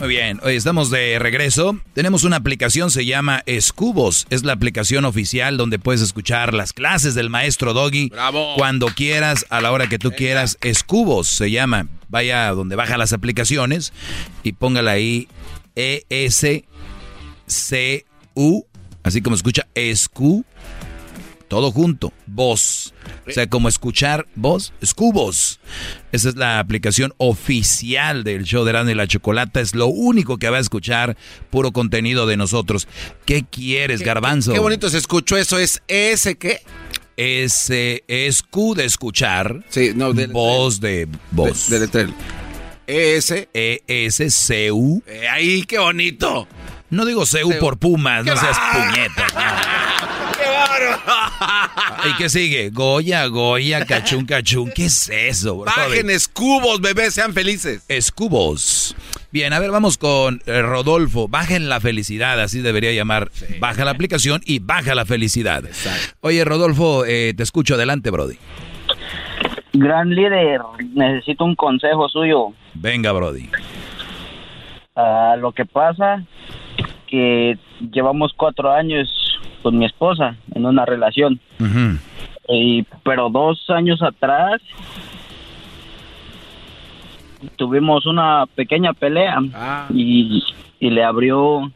Muy bien, hoy estamos de regreso. Tenemos una aplicación, se llama Escubos. Es la aplicación oficial donde puedes escuchar las clases del maestro Doggy. Bravo. Cuando quieras, a la hora que tú quieras. Escubos se llama. Vaya donde baja las aplicaciones y póngala ahí E-S-C-U. Así como escucha Escu todo junto, voz. O sea, como escuchar voz, escubos. Esa es la aplicación oficial del show de Erasmo y la Chocolata. Es lo único que va a escuchar puro contenido de nosotros. ¿Qué quieres, Garbanzo? Qué, bonito se escuchó eso. ¿Es ese qué? Ese es Q de escuchar. Sí, no, de voz de voz. De, de, E-S. E-S-C-U. Eh, ahí, qué bonito. No digo CU por Pumas, no seas puñeta. ¿Y qué sigue? Goya, Goya, cachún, cachún. ¿Qué es eso, bro? Bajen escubos, bebés, sean felices. Escubos. Bien, a ver, vamos con eh, Rodolfo. Bajen la felicidad, así debería llamar. Baja la aplicación y baja la felicidad. Exacto. Oye, Rodolfo, eh, te escucho adelante, Brody. Gran líder, necesito un consejo suyo. Venga, Brody. Uh, lo que pasa que llevamos cuatro años con mi esposa en una relación. y, pero dos años atrás tuvimos una pequeña pelea ah. y, y, le abrió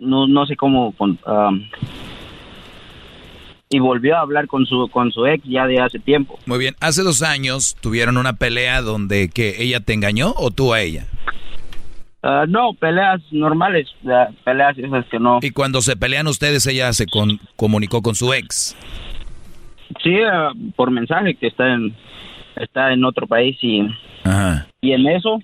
no, no sé cómo um, y volvió a hablar con su con su ex ya de hace tiempo. Muy bien, hace dos años tuvieron una pelea donde que ella te engañó o tú a ella. Ah, no, peleas normales, peleas esas que no. ¿Y cuando se pelean ustedes, ella se comunicó con su ex? Sí, ah, por mensaje que está en está en otro país y y en eso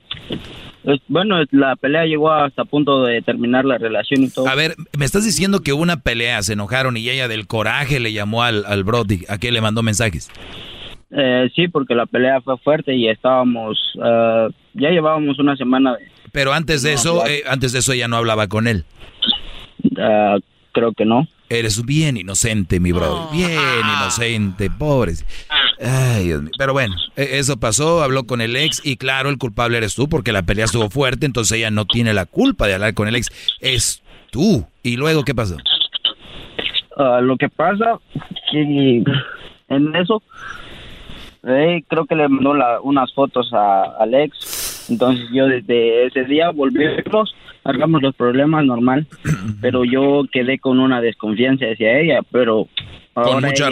bueno, la pelea llegó hasta punto de terminar la relación y todo. A ver, me estás diciendo que hubo una pelea, se enojaron y ella del coraje le llamó al, al Brody, ¿a qué le mandó mensajes? Eh, sí, porque la pelea fue fuerte y estábamos, ah, ya llevábamos una semana de, pero antes de eso, eh, antes de eso ella no hablaba con él. Ah, creo que no. Eres bien inocente, mi bro. Bien inocente, pobre. Ay, Dios mío. Pero bueno, e, eso pasó, habló con el ex y claro, el culpable eres tú porque la pelea estuvo fuerte, entonces ella no tiene la culpa de hablar con el ex. Es tú. ¿Y luego qué pasó? Ah, lo que pasa, que en eso, eh, creo que le mandó unas fotos a, al ex entonces yo desde ese día volvimos, hagamos los problemas normal, pero yo quedé con una desconfianza hacia ella, pero... Con mucha,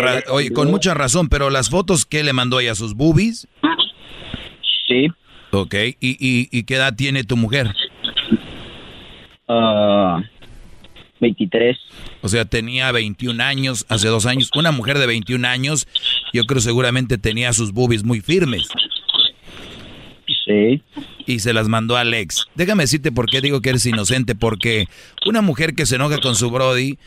con mucha razón, pero las fotos que le mandó ella, sus boobies. Sí. Ok, ¿y, y, qué edad tiene tu mujer? Uh, 23. O sea, tenía 21 años, hace dos años. Una mujer de 21 años, yo creo seguramente tenía sus boobies muy firmes. Sí. Y se las mandó al ex. Déjame decirte por qué digo que eres inocente. Porque una mujer que se enoja con su Brody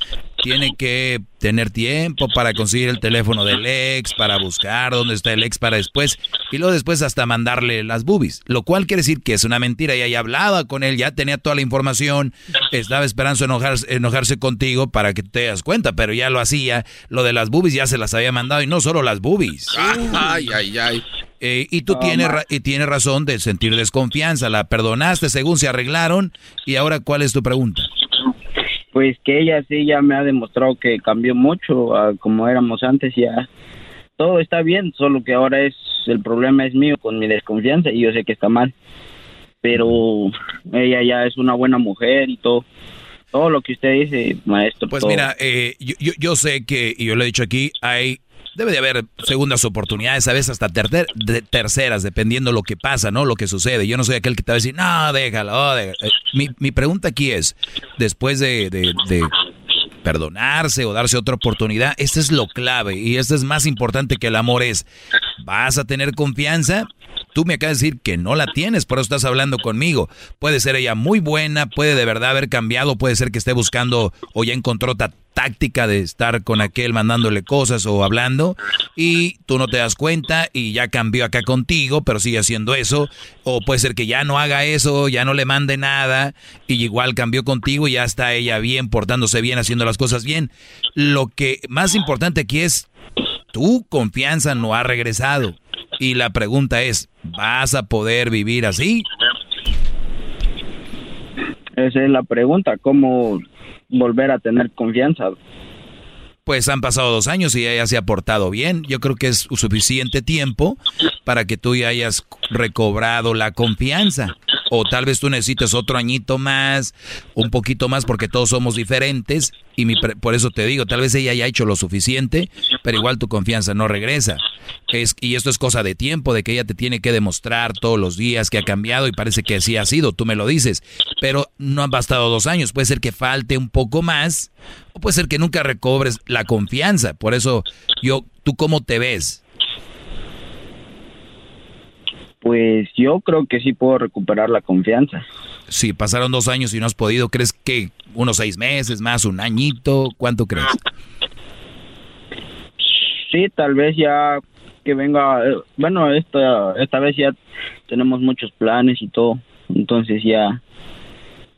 tiene que tener tiempo para conseguir el teléfono del ex, para buscar dónde está el ex para después. Y luego después hasta mandarle las boobies. Lo cual quiere decir que es una mentira. Ya hablaba con él, ya tenía toda la información. Estaba esperando enojarse, enojarse contigo para que te das cuenta. Pero ya lo hacía. Lo de las boobies ya se las había mandado. Y no solo las boobies. Ay, ay, ay. Eh, y tú tienes, y tienes razón de sentir desconfianza. La perdonaste según se arreglaron. Y ahora, ¿cuál es tu pregunta? Pues que ella sí ya me ha demostrado que cambió mucho como éramos antes. Ya todo está bien, solo que ahora es el problema es mío con mi desconfianza y yo sé que está mal. Pero ella ya es una buena mujer y todo todo lo que usted dice, maestro. Pues mira, eh, yo, yo, yo, sé que, y yo lo he dicho aquí, hay debe de haber segundas oportunidades, a veces hasta terceras, dependiendo lo que pasa, ¿no? Lo que sucede. Yo no soy aquel que te va a decir, no, déjalo. Eh, mi, mi, pregunta aquí es, después de, de, de perdonarse o darse otra oportunidad, este es lo clave y esto es más importante que el amor es, ¿vas a tener confianza? Tú me acabas de decir que no la tienes, por eso estás hablando conmigo. Puede ser ella muy buena, puede de verdad haber cambiado, puede ser que esté buscando o ya encontró táctica de estar con aquel mandándole cosas o hablando y tú no te das cuenta y ya cambió acá contigo, pero sigue haciendo eso. O puede ser que ya no haga eso, ya no le mande nada y igual cambió contigo y ya está ella bien, portándose bien, haciendo las cosas bien. Lo que más importante aquí es tu confianza no ha regresado. Y la pregunta es, ¿vas a poder vivir así? Esa es la pregunta, ¿cómo volver a tener confianza? Pues han pasado dos años y ella se ha portado bien. Yo creo que es suficiente tiempo para que tú ya hayas recobrado la confianza. O tal vez tú necesites otro añito más, un poquito más, porque todos somos diferentes. Y por eso te digo, tal vez ella haya hecho lo suficiente, pero igual tu confianza no regresa. Es, y esto es cosa de tiempo, de que ella te tiene que demostrar todos los días que ha cambiado y parece que así ha sido, tú me lo dices. Pero no han bastado dos años, puede ser que falte un poco más o puede ser que nunca recobres la confianza. Por eso yo, ¿tú cómo te ves? Pues yo creo que sí puedo recuperar la confianza. Si pasaron dos años y no has podido, ¿crees que unos seis meses más, un añito? ¿Cuánto crees? Sí, tal vez ya que venga, eh, bueno, esta, esta vez ya tenemos muchos planes y todo, entonces ya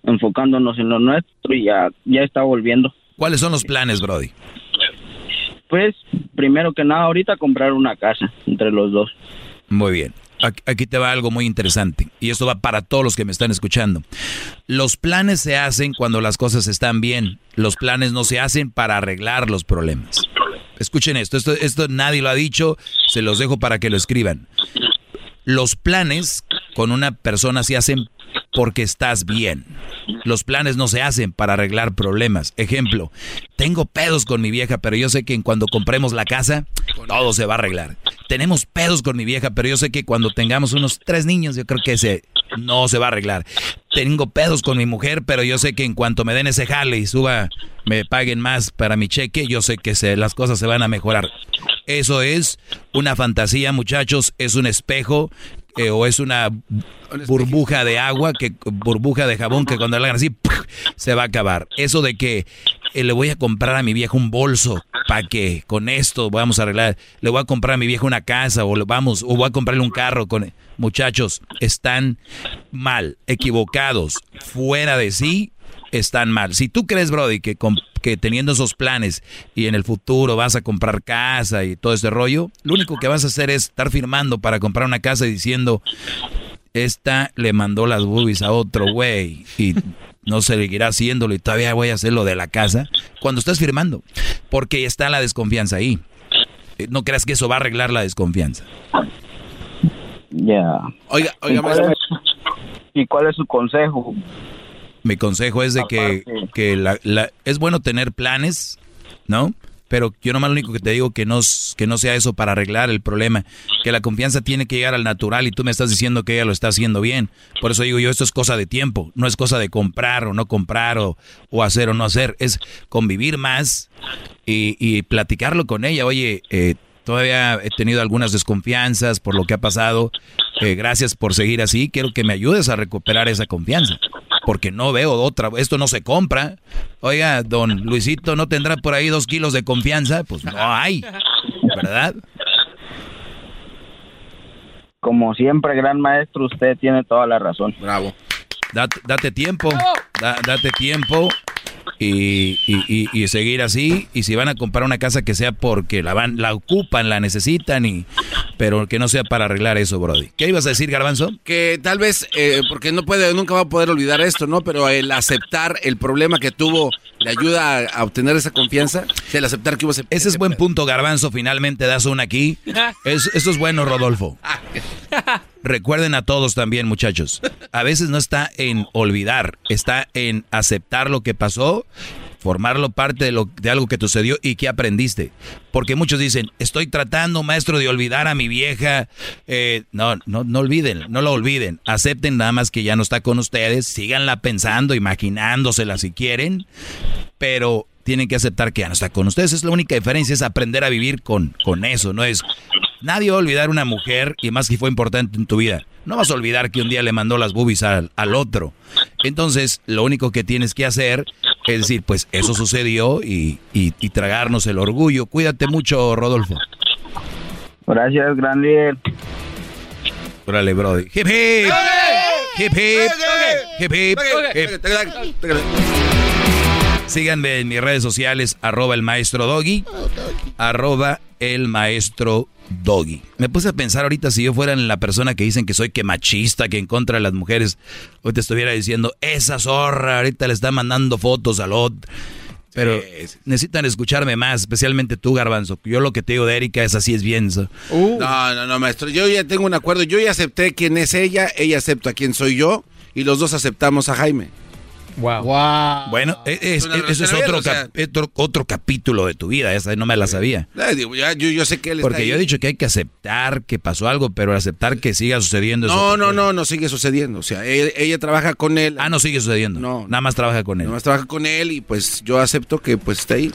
enfocándonos en lo nuestro y ya, ya está volviendo. ¿Cuáles son los planes, Brody? Pues, primero que nada, ahorita comprar una casa entre los dos. Muy bien aquí te va algo muy interesante y esto va para todos los que me están escuchando. Los planes se hacen cuando las cosas están bien. Los planes no se hacen para arreglar los problemas. Escuchen esto, esto, esto nadie lo ha dicho, se los dejo para que lo escriban. Los planes con una persona se hacen porque estás bien. Los planes no se hacen para arreglar problemas. Ejemplo, tengo pedos con mi vieja, pero yo sé que cuando compremos la casa, todo se va a arreglar. Tenemos pedos con mi vieja, pero yo sé que cuando tengamos unos tres niños, yo creo que ese no se va a arreglar. Tengo pedos con mi mujer, pero yo sé que en cuanto me den ese jale y suba, me paguen más para mi cheque, yo sé que se, las cosas se van a mejorar. Eso es una fantasía, muchachos, es un espejo o es una burbuja de agua, que burbuja de jabón que cuando la hagan así se va a acabar. Eso de que eh, le voy a comprar a mi vieja un bolso para que con esto vamos a arreglar, le voy a comprar a mi vieja una casa o le vamos o voy a comprarle un carro con muchachos, están mal, equivocados, fuera de sí están mal. Si tú crees, Brody, que, que teniendo esos planes y en el futuro vas a comprar casa y todo ese rollo, lo único que vas a hacer es estar firmando para comprar una casa y diciendo, esta le mandó las boobies a otro güey y no seguirá haciéndolo y todavía voy a hacer lo de la casa cuando estás firmando, porque está la desconfianza ahí. Eh, no creas que eso va a arreglar la desconfianza. Ya. Oiga, oiga, ¿Y cuál es su consejo? Mi consejo es de que, que la, es bueno tener planes, ¿no? Pero yo nomás lo único que te digo que no, que no sea eso para arreglar el problema, que la confianza tiene que llegar al natural y tú me estás diciendo que ella lo está haciendo bien. Por eso digo yo, esto es cosa de tiempo, no es cosa de comprar o no comprar o, o hacer o no hacer, es convivir más y, y platicarlo con ella. Oye, eh, todavía he tenido algunas desconfianzas por lo que ha pasado. Eh, gracias por seguir así. Quiero que me ayudes a recuperar esa confianza porque no veo otra. Esto no se compra. Oiga, don Luisito, ¿no tendrá por ahí dos kilos de confianza? Pues no hay, ¿verdad? Como siempre, gran maestro, usted tiene toda la razón. Bravo. Date, tiempo, date tiempo y, y, y, seguir así. Y si van a comprar una casa que sea porque la van, la ocupan, la necesitan, y pero que no sea para arreglar eso, Brody. ¿Qué ibas a decir, Garbanzo? Que tal vez, eh, porque no puede, nunca va a poder olvidar esto, ¿no? Pero el aceptar el problema que tuvo le ayuda a, obtener esa confianza. El aceptar que hubo ese. Ese es buen punto, Garbanzo. Finalmente das una aquí. Es, eso es bueno, Rodolfo. Recuerden a todos también, muchachos. A veces no está en olvidar, está en aceptar lo que pasó, formarlo parte de, algo que sucedió y que aprendiste. Porque muchos dicen, estoy tratando, maestro, de olvidar a mi vieja. Eh, no, no, no olviden, no lo olviden. Acepten nada más que ya no está con ustedes, síganla pensando, imaginándosela si quieren, pero tienen que aceptar que ya no está con ustedes. Es la única diferencia, es aprender a vivir con, con eso, no es Nadie va a olvidar una mujer, y más que fue importante en tu vida. No vas a olvidar que un día le mandó las boobies al, otro. Entonces, lo único que tienes que hacer es decir, pues eso sucedió y, tragarnos el orgullo. Cuídate mucho, Rodolfo. Gracias, gran líder. Órale, Brody. Hip hip. Hip hip. Hip hip. Síganme en mis redes sociales, arroba el maestro Doggy, arroba el maestro Doggy. Me puse a pensar ahorita si yo fuera la persona que dicen que soy que machista, que en contra de las mujeres, hoy te estuviera diciendo, esa zorra ahorita le está mandando fotos al otro. Pero necesitan escucharme más, especialmente tú, Garbanzo. Yo lo que te digo de Erika es así, es bien. Uh. No, no, no, maestro. Yo ya tengo un acuerdo. Yo ya acepté quién es ella, ella acepta quién soy yo y los dos aceptamos a Jaime. Wow. Bueno, e, es, eso es otro, otro, capítulo de tu vida, esa no me la sabía. yo, sé que él Porque yo he dicho que hay que aceptar que pasó algo, pero aceptar que siga sucediendo. No, no, no, no sigue sucediendo. O sea, ella, trabaja con él. Ah, no sigue sucediendo. No. Nada más trabaja con él. Nada más trabaja con él y pues yo acepto que pues está ahí.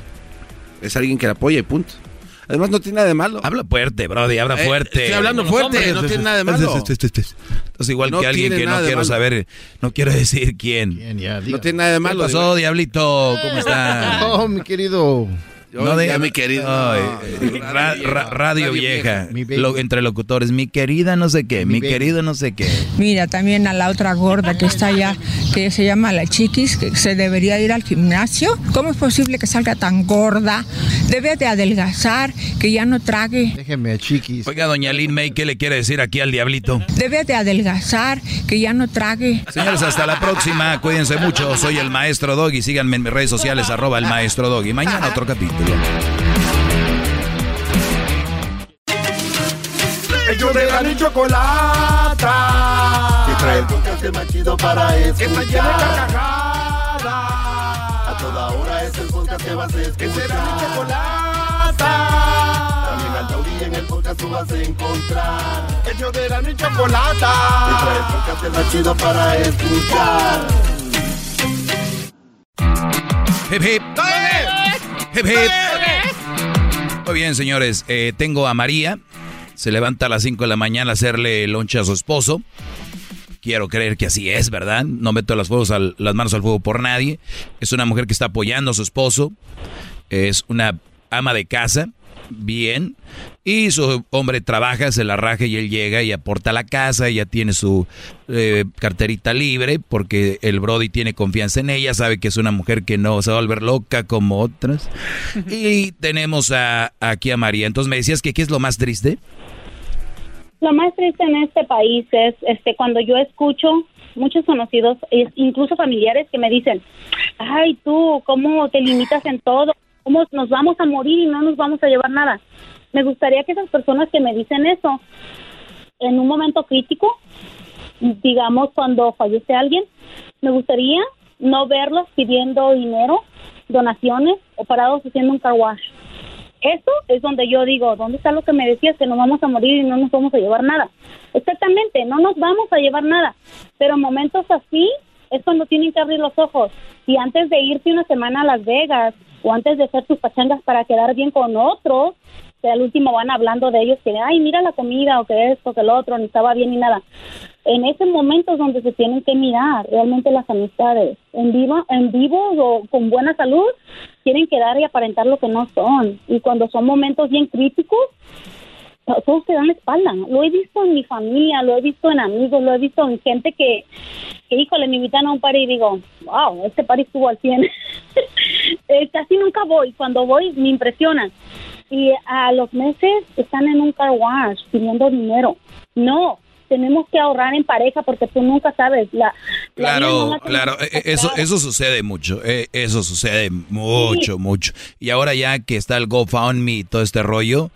Es alguien que la apoya y punto. Además, no tiene nada de malo. Habla fuerte, Brody, habla eh, fuerte. Estoy hablando fuerte, no tiene nada de malo. Entonces, igual que alguien que no quiero saber, no quiero decir quién. no tiene nada de malo. ¿Qué pasó, Diablito? ¿Cómo está? Oh, mi querido no de mi querido. radio, vieja. entre locutores. Mi querida no sé qué. Mi, querido no sé qué. Mira, también a la otra gorda que está allá, que se llama la chiquis, que se debería ir al gimnasio. ¿Cómo es posible que salga tan gorda? Debe de adelgazar, que ya no trague. Déjeme a chiquis. Oiga, doña Lin May, ¿qué le quiere decir aquí al diablito? Debe de adelgazar, que ya no trague. Señores, hasta la próxima. Cuídense mucho. Soy el maestro Doggy. Síganme en mis redes sociales, arroba el maestro Doggy. Mañana otro capítulo. Ellos de la ni chocolata. Que trae el podcast más chido para escuchar. Que está. A toda hora es el podcast que vas a escuchar. Que será mi chocolata. También al taurí en el podcast tú vas a encontrar. Ellos de la ni chocolata. Que trae el podcast más chido para escuchar. Hip hip. Muy bien, señores. Eh, tengo a María. Se levanta a las 5 de la mañana a hacerle lonche a su esposo. Quiero creer que así es, ¿verdad? No meto las, las manos al fuego por nadie. Es una mujer que está apoyando a su esposo. Es una ama de casa bien. Y su hombre trabaja, se la raja y él llega y aporta a la casa. Ella tiene su eh, carterita libre porque el Brody tiene confianza en ella. Sabe que es una mujer que no se va a volver loca como otras. y tenemos a, aquí a María. Entonces me decías que ¿qué es lo más triste? Lo más triste en este país es este cuando yo escucho muchos conocidos, incluso familiares que me dicen, ay tú, ¿cómo te limitas en todo? ¿Cómo nos vamos a morir y no nos vamos a llevar nada? Me gustaría que esas personas que me dicen eso, en un momento crítico, digamos cuando fallece alguien, me gustaría no verlos pidiendo dinero, donaciones o parados haciendo un car. Eso es donde yo digo, ¿dónde está lo que me decías que nos vamos a morir y no nos vamos a llevar nada? Exactamente, no nos vamos a llevar nada, pero momentos así es cuando tienen que abrir los ojos. Y antes de irse una semana a Las Vegas o antes de hacer sus pachangas para quedar bien con otros, que al último van hablando de ellos que, ay, mira la comida o que esto, que el otro, ni estaba bien ni nada. En ese momento es donde se tienen que mirar realmente las amistades. En vivo, en vivo o con buena salud, quieren quedar y aparentar lo que no son. Y cuando son momentos bien críticos, todos te dan la espalda. Lo he visto en mi familia, lo he visto en amigos, lo he visto en gente que, que híjole, me invitan a un par y digo, wow, este par estuvo al 100. eh, casi nunca voy. Cuando voy me impresionan. Y a los meses están en un car wash pidiendo dinero. No, tenemos que ahorrar en pareja porque tú nunca sabes. La, claro, claro, e, e, eso, eso sucede mucho, e, eso sucede mucho, mucho. Y ahora ya que está el GoFundMe y todo este rollo,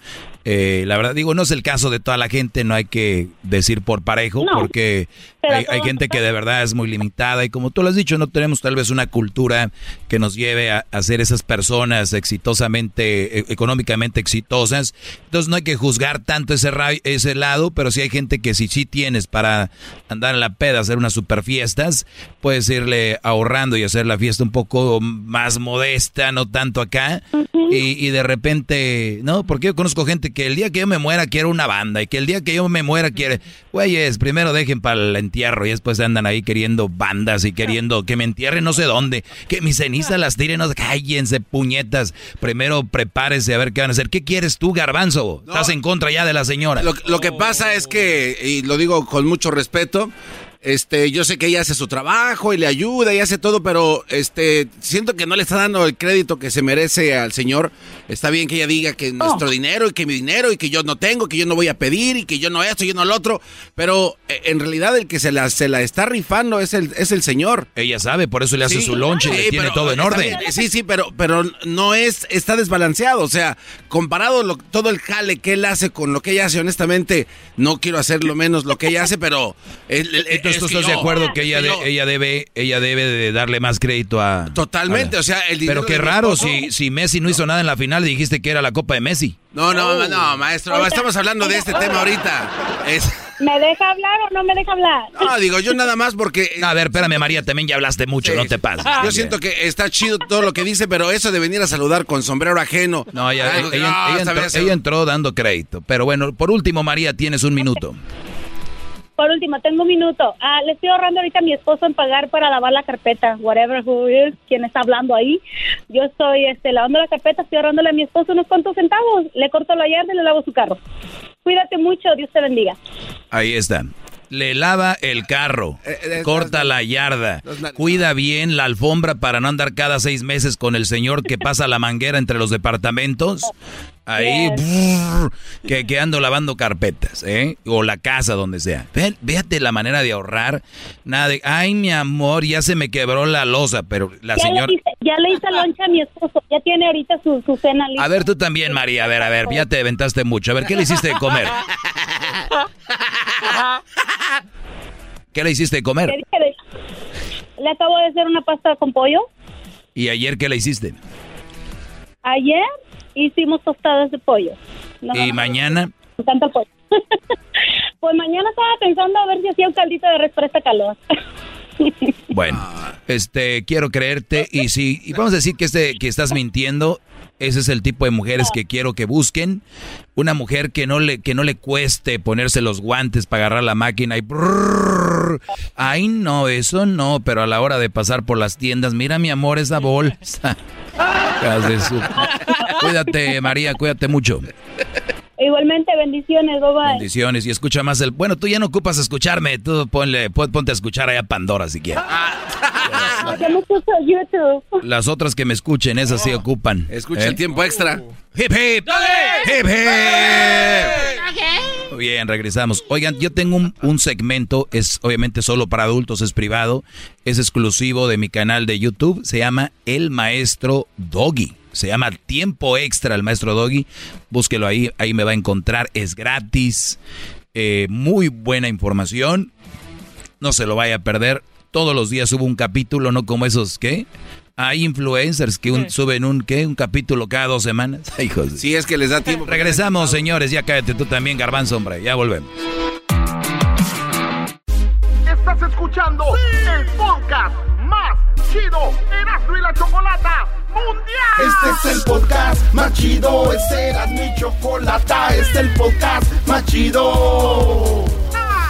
eh, la verdad, digo, no es el caso de toda la gente, no hay que decir por parejo, porque hay, gente que de verdad es muy limitada y como tú lo has dicho, no tenemos tal vez una cultura que nos lleve a, ser esas personas exitosamente, e, económicamente exitosas. Entonces no hay que juzgar tanto ese, ese lado, pero si hay gente que si sí tienes para andar en la peda, hacer unas super fiestas, puedes irle ahorrando y hacer la fiesta un poco más modesta, no tanto acá. y, y de repente, no, porque yo conozco gente que el día que yo me muera quiero una banda y que el día que yo me muera quiere, güeyes, primero dejen para el entierro y después andan ahí queriendo bandas y queriendo que me entierren no sé dónde, que mis cenizas las tiren, no cállense puñetas, primero prepárese a ver qué van a hacer. ¿Qué quieres tú, garbanzo? Estás en contra ya de la señora. Lo, que pasa es que, y lo digo con mucho respeto, este, yo sé que ella hace su trabajo y le ayuda y hace todo, pero este, siento que no le está dando el crédito que se merece al señor. Está bien que ella diga que nuestro dinero y que mi dinero y que yo no tengo, que yo no voy a pedir y que yo no esto y yo no lo otro, pero eh, en realidad el que se la, se la está rifando es el, es el señor. Ella sabe, por eso le hace Sí, su lonche y sí, le tiene pero todo en orden. bien, Sí, sí, pero, pero no es, está desbalanceado. O sea, comparado lo- todo el jale que él hace con lo que ella hace, honestamente, no quiero hacer lo menos lo que ella hace, pero. el- el- Entonces es tú estás de acuerdo que ella, de- ella debe ella debe de darle más crédito a Totalmente, a la- o sea, el dinero Pero qué raro si si Messi no hizo nada en la final dijiste que era la Copa de Messi. No, no, Oh. no, maestro, estamos hablando de este tema ahorita. Es- ¿Me deja hablar o no me deja hablar? no, digo, yo nada más porque. A ver, espérame María, también ya hablaste mucho, Sí, no te pases. Yo siento que está chido todo lo que dice, pero eso de venir a saludar con sombrero ajeno. No, ella, algo que- ella- no, ella esta entró, vez- ella entró dando crédito. Pero bueno, por último, María, tienes un minuto. Por último, tengo un minuto. Ah, le estoy ahorrando ahorita a mi esposo en pagar para lavar la carpeta, whatever who is, quien está hablando ahí. Yo estoy este, lavando la carpeta, estoy ahorrándole a mi esposo unos cuantos centavos. Le corto la yarda y le lavo su carro. Cuídate mucho, Dios te bendiga. Ahí está. Le lava el carro, Eh, eh, corta la yarda, cuida bien la alfombra para no andar cada seis meses con el señor que pasa la manguera entre los departamentos. Ahí, brrr, que, que ando lavando carpetas, ¿eh? O la casa, donde sea. Ve, véate la manera de ahorrar. Nada de, ay, mi amor, ya se me quebró la losa, pero la Ya, señora... le hice, ya le hice loncha a mi esposo, ya tiene ahorita su, su cena lista. A ver, tú también, María, a ver, a ver, ya te aventaste mucho. A ver, ¿qué le hiciste de comer? ¿Qué le hiciste comer? le acabo de hacer una pasta con pollo. ¿Y ayer qué le hiciste? Ayer hicimos tostadas de pollo. ¿Y mañana? El pollo. pues mañana estaba pensando a ver si hacía un caldito de res para este calor. Bueno, este, quiero creerte y si y vamos a decir que este que estás mintiendo, ese es el tipo de mujeres que quiero que busquen, una mujer que no le que no le cueste ponerse los guantes para agarrar la máquina y brrr. ay no, eso no, pero a la hora de pasar por las tiendas, mira mi amor esa bolsa. Cuídate, María, cuídate mucho. Igualmente, bendiciones, bye bye. Bendiciones y escucha más el. Bueno, tú ya no ocupas escucharme, tú ponle, pon- ponte a escuchar allá Pandora si quieres. No YouTube. Las otras que me escuchen, esas sí ocupan. Escucha ¿eh? el tiempo extra. Hip hip. Hip hip. Muy bien, regresamos. Oigan, yo tengo un, un segmento, es obviamente solo para adultos, es privado, es exclusivo de mi canal de YouTube, se llama El Maestro Doggy. Se llama Tiempo Extra el Maestro Doggy. Búsquelo ahí, ahí me va a encontrar, es gratis. Eh, muy buena información. No se lo vaya a perder. Todos los días subo un capítulo, no como esos, ¿qué? Hay influencers que un- suben un, ¿qué? Un capítulo cada dos semanas. Ay, hijos Si es que les da tiempo. Regresamos, señores. Ya cállate tú también, garbanzo, hombre. Ya volvemos. Estás escuchando el podcast más chido Erasmo y la Chocolata Mundial. Este es el podcast más chido, este era mi chocolata, este es el podcast más chido.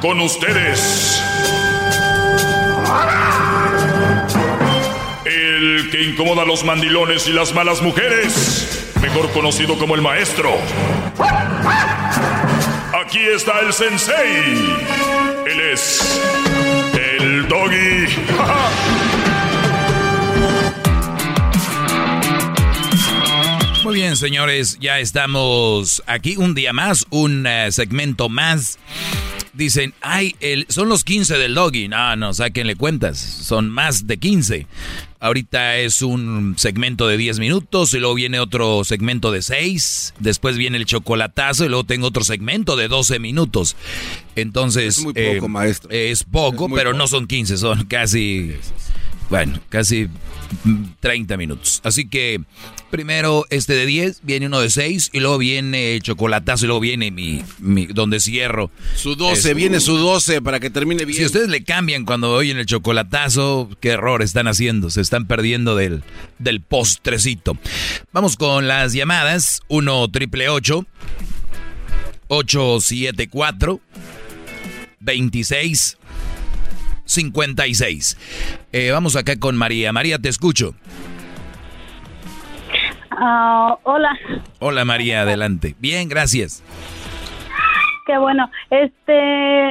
Con ustedes. El que incomoda a los mandilones y las malas mujeres. Mejor conocido como el maestro. Aquí está el sensei. Él es. El doggy. Muy bien, señores. Ya estamos aquí un día más, un eh, segmento más. Dicen, ay, el, son los 15 del doggy. No, no, sáquenle cuentas. Son más de 15. Ahorita es un segmento de 10 minutos y luego viene otro segmento de 6. Después viene el chocolatazo y luego tengo otro segmento de 12 minutos. Entonces... Es muy poco, maestro. Es poco, Es pero poco. no son 15, son casi... bueno, casi mm, 30 minutos. Así que primero este de 10, viene uno de 6 y luego viene chocolatazo y luego viene mi, mi donde cierro. Su 12, Este, viene su 12 para que termine bien. Si ustedes le cambian cuando oyen el chocolatazo, qué error están haciendo. Se están perdiendo del, del postrecito. Vamos con las llamadas. 1 triple 874 26 56. Eh, vamos acá con María. María, te escucho. Ah, hola, Hola María, adelante. Bien, gracias. qué bueno. Este,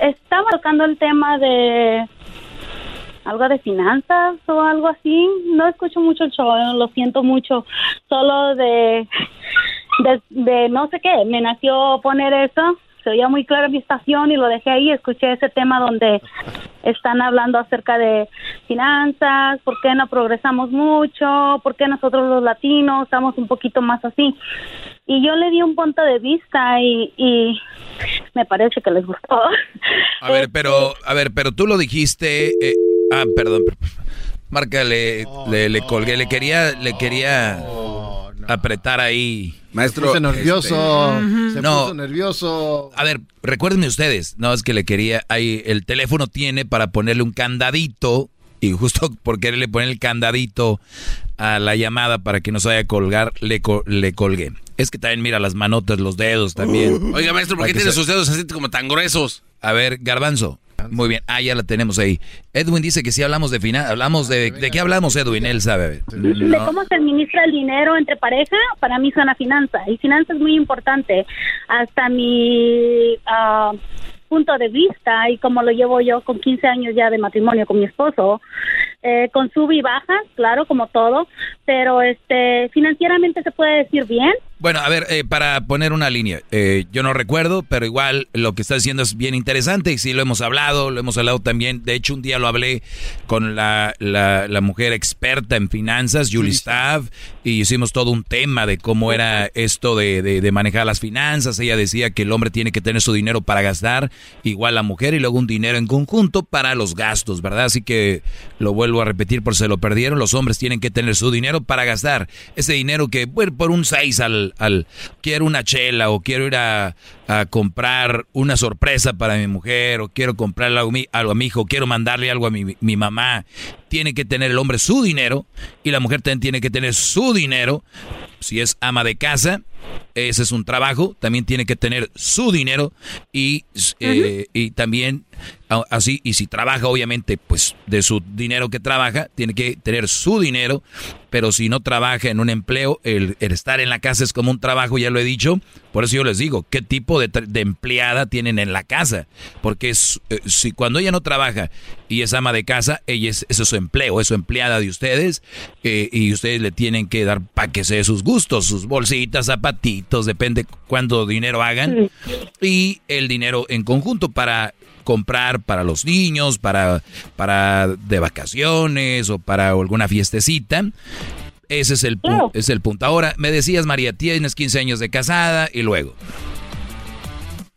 estaba tocando el tema de algo de finanzas o algo así. No escucho mucho el show, lo siento mucho. Solo de, de, de no sé qué, me nació poner eso. Se oía muy claro mi estación y lo dejé ahí. Escuché ese tema donde están hablando acerca de finanzas, por qué no progresamos mucho, por qué nosotros los latinos estamos un poquito más así. Y yo le di un punto de vista y, y me parece que les gustó. A ver, pero, a ver, pero tú lo dijiste. eh, ah, perdón. Marca, le, le, le colgué, le quería, le quería apretar ahí. Maestro, Se nervioso, este, se No. puso nervioso. A ver, recuérdenme ustedes, no es que le quería, ahí el teléfono tiene para ponerle un candadito y justo por quererle poner el candadito a la llamada para que no se vaya a colgar, le, co- le colgué. Es que también mira las manotas, los dedos también. Oiga, maestro, ¿por qué tiene se- sus dedos así como tan gruesos? A ver, Garbanzo. Muy bien. Ah, ya la tenemos ahí. Edwin dice que sí hablamos de final. Hablamos de... ¿De qué hablamos, Edwin? Él sabe. de No. cómo se administra el dinero entre pareja, para mí suena finanza. Y finanza es muy importante. Hasta mi ah, punto de vista y como lo llevo yo con 15 años ya de matrimonio con mi esposo, eh, con sub y bajas, claro, como todo, pero este financieramente se puede decir bien. Bueno, a ver, eh, para poner una línea, eh, yo no recuerdo, pero igual lo que está diciendo es bien interesante y sí lo hemos hablado, lo hemos hablado también. De hecho, un día lo hablé con la, la, la mujer experta en finanzas, Julie Staff, y hicimos todo un tema de cómo era esto de, de- de manejar las finanzas. Ella decía que el hombre tiene que tener su dinero para gastar, igual la mujer, y luego un dinero en conjunto para los gastos, ¿verdad? Así que lo vuelvo a repetir por si se lo perdieron, los hombres tienen que tener su dinero para gastar. Ese dinero que, bueno, por un 6 al, al, quiero una chela o quiero ir a, a comprar una sorpresa para mi mujer o quiero comprarle algo, a mi- algo a mi hijo, quiero mandarle algo a mi, mi mamá. Tiene que tener el hombre su dinero y la mujer también tiene que tener su dinero. Si es ama de casa, ese es un trabajo, también tiene que tener su dinero y, eh, y también a- así, y si trabaja obviamente, pues de su dinero que trabaja, tiene que tener su dinero, pero si no trabaja en un empleo, el, el estar en la casa es como un trabajo, ya lo he dicho, por eso yo les digo, ¿qué tipo de, empleada tienen en la casa? Porque es, eh, si cuando ella no trabaja y es ama de casa, ella es, eso es su empleo, es su empleada de ustedes, eh, y ustedes le tienen que dar para que se sus gustos, sus bolsitas, zapatitos, depende cuánto dinero hagan, y el dinero en conjunto para comprar para los niños, para, para de vacaciones o para alguna fiestecita. Ese es el, Claro. es el punto. Ahora, me decías, María, tienes 15 años de casada y luego.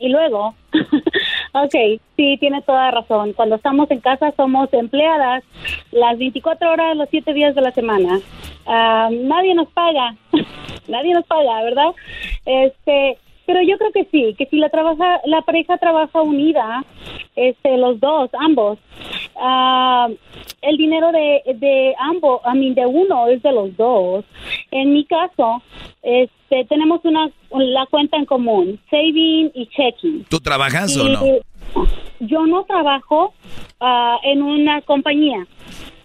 Y luego, ok, sí, tiene toda razón. Cuando estamos en casa somos empleadas las 24 horas, los 7 días de la semana. Ah, nadie nos paga, nadie nos paga, ¿verdad? Este, pero yo creo que sí, que si la trabaja, la pareja trabaja unida, este, los dos, ambos, ah, el dinero de, de ambos, a mí de uno es de los dos. En mi caso, este, tenemos una la cuenta en común, saving y checking. ¿Tú trabajas o no? Yo no trabajo ah, en una compañía.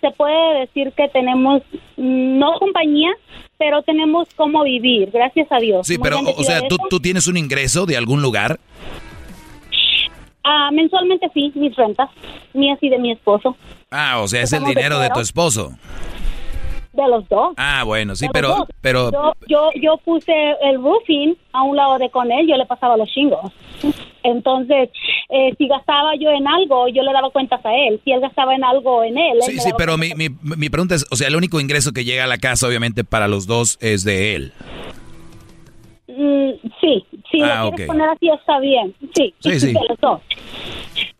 Se puede decir que tenemos no compañía, pero tenemos cómo vivir, gracias a Dios. Sí, Muy pero, o sea, ¿tú, tú tienes un ingreso de algún lugar. Ah, mensualmente sí, mis rentas, mías y de mi esposo, Ah, o sea, es el dinero de tu esposo. de los dos. Ah, bueno, sí, de pero, pero, yo, yo, yo puse el roofing a un lado de con él, yo le pasaba los chingos. Entonces, eh, si gastaba yo en algo, yo le daba cuentas a él. Si él gastaba en algo en él, él sí, sí, pero mi, mi, mi pregunta es, o sea, el único ingreso que llega a la casa, obviamente, para los dos es de él. Mm, sí, si Ah, lo quieres poner así está bien. Sí, Sí, sí. de los dos.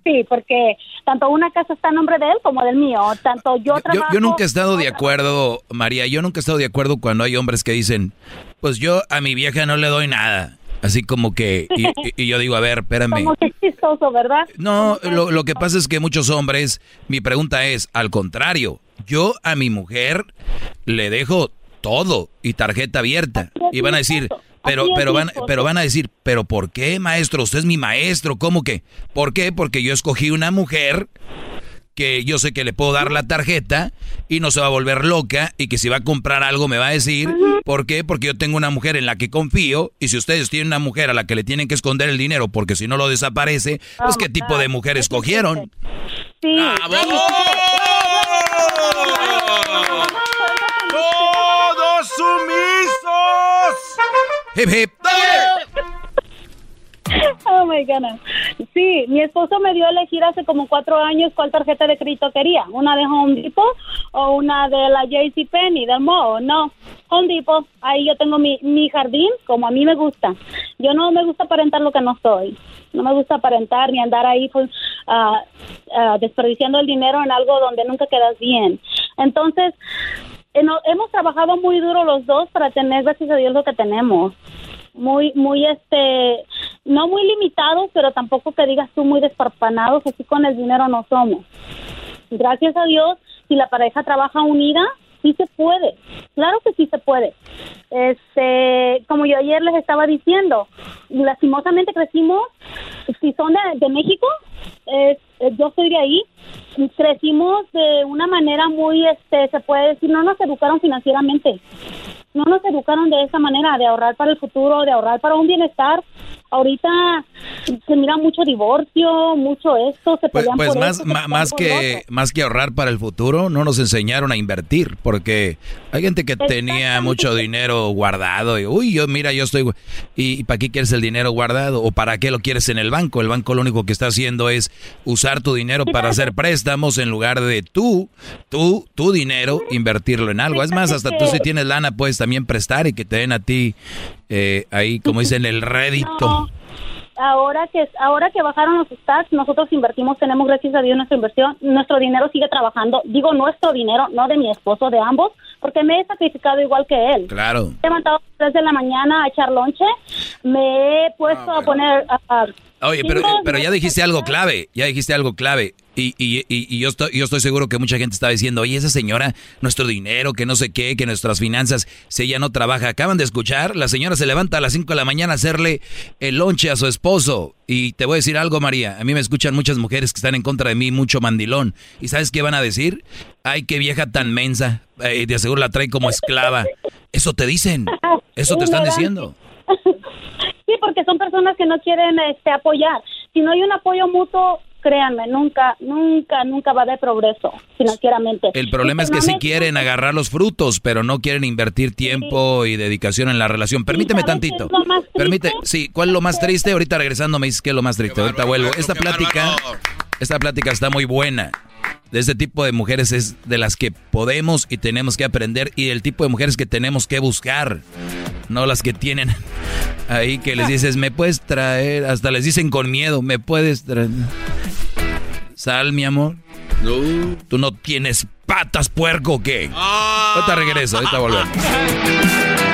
Sí, porque tanto una casa está a nombre de él como del mío. Tanto yo Yo, trabajo. yo nunca he estado de acuerdo, María, yo nunca he estado de acuerdo cuando hay hombres que dicen, pues yo a mi vieja no le doy nada. Así como que, y, y- yo digo, a ver, espérame. Como que es chistoso, ¿verdad? No, lo, lo que pasa es que muchos hombres, mi pregunta es, al contrario, yo a mi mujer le dejo todo y tarjeta abierta. Y van a decir, pero, pero van, pero van a decir, pero ¿por qué, maestro? Usted es mi maestro, ¿cómo que? ¿Por qué? Porque yo escogí una mujer que yo sé que le puedo dar la tarjeta y no se va a volver loca y que si va a comprar algo me va a decir, ¿por qué? Porque yo tengo una mujer en la que confío y si ustedes tienen una mujer a la que le tienen que esconder el dinero porque si no lo desaparece, pues qué tipo de mujer escogieron. Sí. ¡Todos sumisos! Hip, hip. Oh my God. Sí, mi esposo me dio a elegir hace como cuatro años cuál tarjeta de crédito quería. Una de Home Depot o una de la JCPenney, del Mo. No, Home Depot. Ahí yo tengo mi, mi jardín como a mí me gusta. Yo no me gusta aparentar lo que no soy. No me gusta aparentar ni andar ahí pues, ah, ah, desperdiciando el dinero en algo donde nunca quedas bien. Entonces, hemos trabajado muy duro los dos para tener, gracias a Dios, lo que tenemos muy, muy, este, no muy limitados, pero tampoco que digas tú muy desparpanados, así con el dinero no somos. Gracias a Dios, si la pareja trabaja unida, sí se puede, claro que sí se puede. Este, como yo ayer les estaba diciendo, lastimosamente crecimos, si son de, de México, eh, yo soy de ahí, crecimos de una manera muy, este, se puede decir, no nos educaron financieramente no nos educaron de esa manera, de ahorrar para el futuro, de ahorrar para un bienestar. Ahorita se mira mucho divorcio, mucho esto, se Pues, pelean pues por más, esto, se ma- pelean más por que más que ahorrar para el futuro, no nos enseñaron a invertir, porque hay gente que tenía mucho dinero guardado y uy, yo mira, yo estoy y, ¿para qué quieres el dinero guardado o para qué lo quieres en el banco? El banco lo único que está haciendo es usar tu dinero para hacer préstamos en lugar de tú, tú, tu dinero invertirlo en algo. Es más, hasta tú si tienes lana puedes también prestar y que te den a ti eh, ahí como dicen el rédito. Ahora que ahora que bajaron los stats, nosotros invertimos, tenemos gracias a Dios nuestra inversión, nuestro dinero sigue trabajando. Digo nuestro dinero, no de mi esposo, de ambos, porque me he sacrificado igual que él. Claro. Me he levantado a las 3 de la mañana a echar lonche, me he puesto a poner a- a- Oye, pero, chingos, pero ya dijiste algo clave, ya dijiste algo clave. Y, y, y, y yo, estoy, yo estoy seguro que mucha gente está diciendo, oye, esa señora, nuestro dinero, que no sé qué, que nuestras finanzas, si ella no trabaja. Acaban de escuchar, la señora se levanta a las 5 de la mañana a hacerle el lonche a su esposo. Y te voy a decir algo, María, a mí me escuchan muchas mujeres que están en contra de mí, mucho mandilón. ¿Y sabes qué van a decir? Ay, qué vieja tan mensa, eh, de seguro la trae como esclava. Eso te dicen, eso te están diciendo. Sí, porque son personas que no quieren este, apoyar. Si no hay un apoyo mutuo, créanme, nunca, nunca, nunca va a haber progreso financieramente. El problema es que sí quieren agarrar los frutos, pero no quieren invertir tiempo y dedicación en la relación. Permíteme ¿sabes qué tantito. es lo más triste? Permite, sí, ¿cuál es lo más triste? Ahorita regresando me dices qué es lo más triste. Ahorita vuelvo. Esta plática, esta plática está muy buena. De este tipo de mujeres es de las que podemos y tenemos que aprender y el tipo de mujeres que tenemos que buscar. No las que tienen ahí que les dices, me puedes traer, hasta les dicen con miedo, me puedes traer. Sal, mi amor. No. ¿Tú no tienes patas, puerco, qué? Ahorita regreso, ahorita volvemos.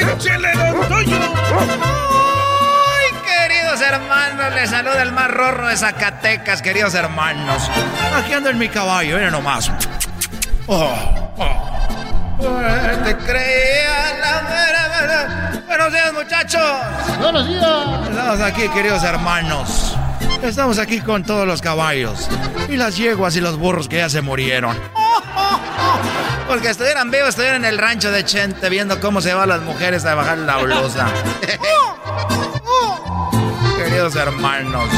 ¡Échale, don Toño! ¡Ay, queridos hermanos! Les saluda el más rorro de Zacatecas, queridos hermanos. Aquí ando en mi caballo, miren nomás. Oh, oh. Te creía la. Buenos días, muchachos. Buenos días. Estamos aquí, queridos hermanos. Estamos aquí con todos los caballos y las yeguas y los burros que ya se murieron. Porque estuvieran vivos, estuvieran en el rancho de Chente viendo cómo se van las mujeres a bajar la blusa. Queridos hermanos.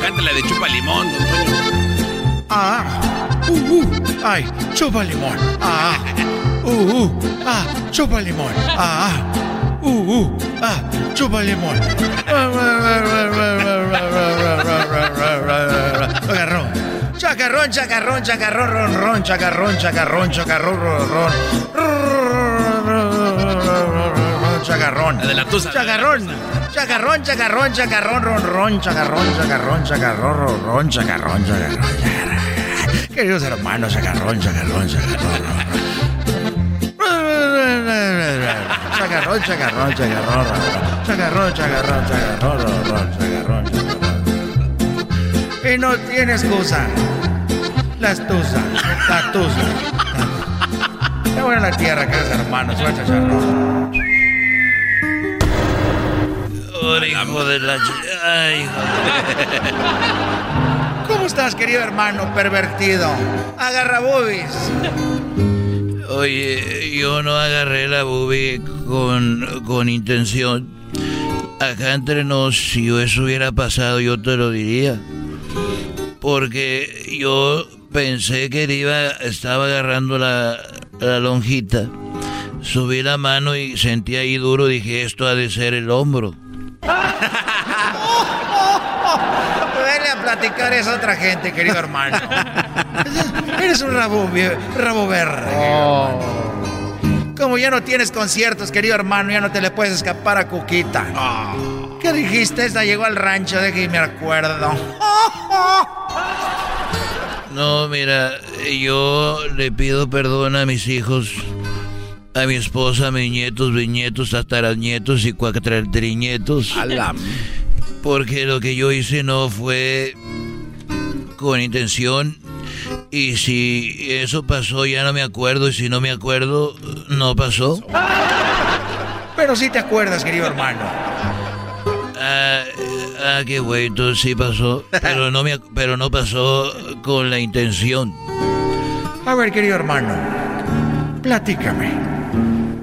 Cántale de chupa limón, don. Ah, uh, uh, ay, chupa limón. Ah, uh, uh, ah, chupa limón. Ah, uh, uh, ah, chupa limón. Agarró. Chacarrón, chacarrón, chacarrón, ron, ron, chacarrón, chacarrón, chacarrón, ron, ron. Chacarrón. Chacarrón. Chacarrón, chacarrón, chacarrón, ron, ron, chacarrón, chacarrón, chacarrón, ron, ron, chacarrón, chacarrón, chacarrón. Queridos hermanos, chacarrón, chacarrón, chacarrón, Chacarrón, chacarrón, chacarrón, chacarrón, chacarrón, chacarrón, chacarrón, chacarrón. Y no tiene excusa. La estusa, la tusa. Qué buena la tierra, hermanos, suelta chacharrón. Oh, hijo de la... Ay, hijo de... ¿Cómo estás, querido hermano pervertido? Agarra boobies. Oye, yo no agarré la boobie con, con intención. Acá entre nos, si eso hubiera pasado, yo te lo diría. Porque yo pensé que iba, estaba agarrando la, la lonjita. Subí la mano y sentí ahí duro, dije, esto ha de ser el hombro. Vele a platicar esa otra gente, querido hermano. Eres un rabo, rabo verde. hermano. Como ya no tienes conciertos, querido hermano, ya no te le puedes escapar a Cuquita. ¿Qué dijiste? Esta llegó al rancho, de que me acuerdo. No, mira, yo le pido perdón a mis hijos, a mi esposa, a mis nietos, bisnietos, tataranietos y cuatratrinietos. Porque lo que yo hice no fue con intención. Y si eso pasó, ya no me acuerdo. Y si no me acuerdo, no pasó. Pero sí te acuerdas, querido hermano. Ah, qué güey, entonces sí pasó. Pero no, me, pero no pasó con la intención. A ver, querido hermano, platícame.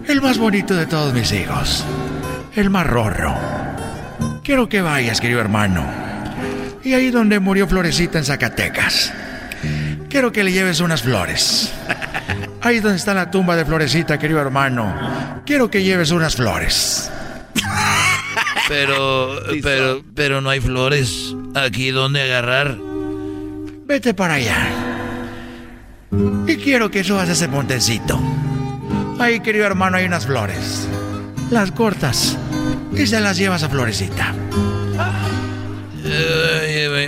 El más bonito de todos mis hijos. El más rorro. Quiero que vayas, querido hermano. Y ahí donde murió Florecita en Zacatecas. Quiero que le lleves unas flores. Ahí donde está la tumba de Florecita, querido hermano. Quiero que lleves unas flores. Pero, pero, pero no hay flores aquí donde agarrar. Vete para allá. Y quiero que subas ese montecito. Ahí, querido hermano, hay unas flores. Las cortas y se las llevas a Florecita.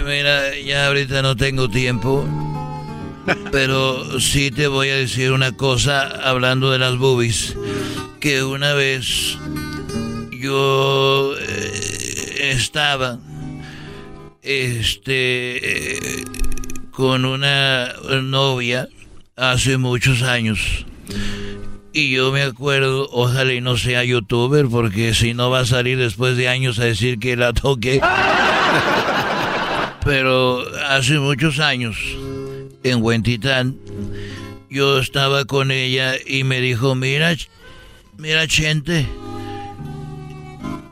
Mira, ya ahorita no tengo tiempo. Pero sí te voy a decir una cosa hablando de las boobies. Que una vez yo eh, estaba este eh, con una novia hace muchos años. Y yo me acuerdo, ojalá y no sea youtuber, porque si no va a salir después de años a decir que la toqué. Pero hace muchos años, en Huentitán, yo estaba con ella y me dijo, mira, mira, Chente,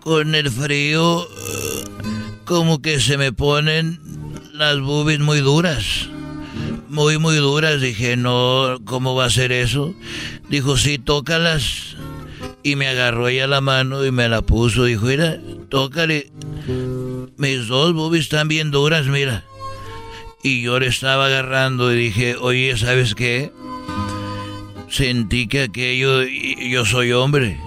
con el frío, como que se me ponen las boobies muy duras. Muy, muy duras. Dije, no, ¿cómo va a ser eso? Dijo, sí, tócalas. Y me agarró ella la mano y me la puso. Dijo, mira, tócale. Mis dos boobies están bien duras, mira. Y yo le estaba agarrando y dije, oye, ¿sabes qué? Sentí que aquello, yo soy hombre.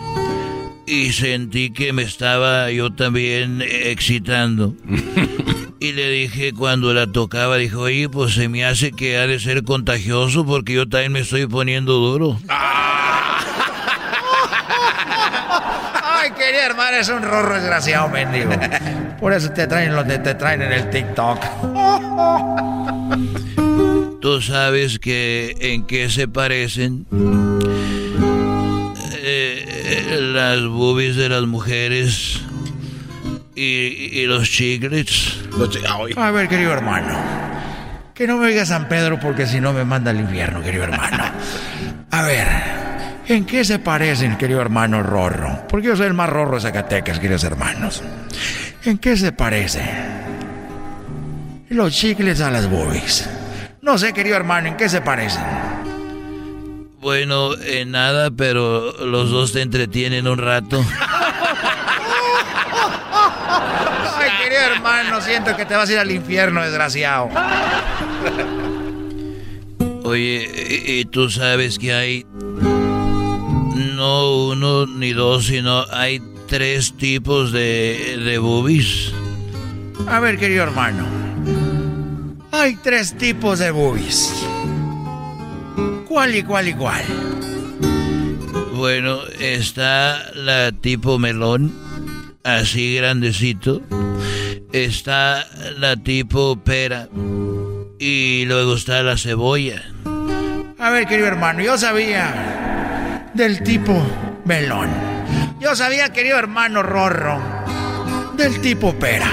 Y sentí que me estaba yo también excitando. Y le dije cuando la tocaba, dijo, oye, pues se me hace que ha de ser contagioso porque yo también me estoy poniendo duro. Ay, querido hermano, es un rorro desgraciado, mendigo. Por eso te traen lo que te traen en el TikTok. Tú sabes que en qué se parecen eh, las boobies de las mujeres y, y los chiclets. A ver, querido hermano. Que no me digas San Pedro porque si no me manda al infierno, querido hermano. A ver, ¿en qué se parecen, querido hermano Rorro? Porque yo soy el más rorro de Zacatecas, queridos hermanos. ¿En qué se parece? Los chicles a las boobies. No sé, querido hermano, ¿en qué se parecen? Bueno, en nada, pero los dos te entretienen un rato. Ay, querido hermano, siento que te vas a ir al infierno, desgraciado. Oye, y tú sabes que hay no uno ni dos, sino hay tres tipos de, de boobies. A ver, querido hermano. Hay tres tipos de boobies. ¿Cuál y cuál y? Bueno, está la tipo melón, así grandecito. Está la tipo pera. Y luego está la cebolla. A ver, querido hermano, yo sabía del tipo melón. Yo sabía, querido hermano Rorro, del tipo pera.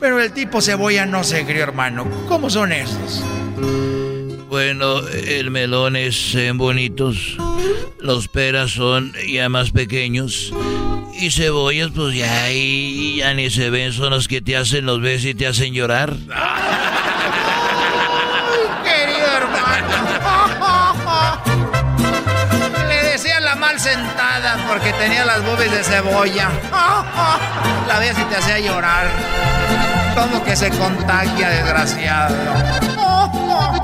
Pero el tipo cebolla no sé, querido hermano. ¿Cómo son esos? Bueno, el melón es en bonitos. Los peras son ya más pequeños. Y cebollas, pues ya, y ya ni se ven, son los que te hacen los ves y te hacen llorar. querido hermano. Le decía la mal sentada porque tenía las boobies de cebolla. La veías y te hacía llorar. Como que se contagia, desgraciado.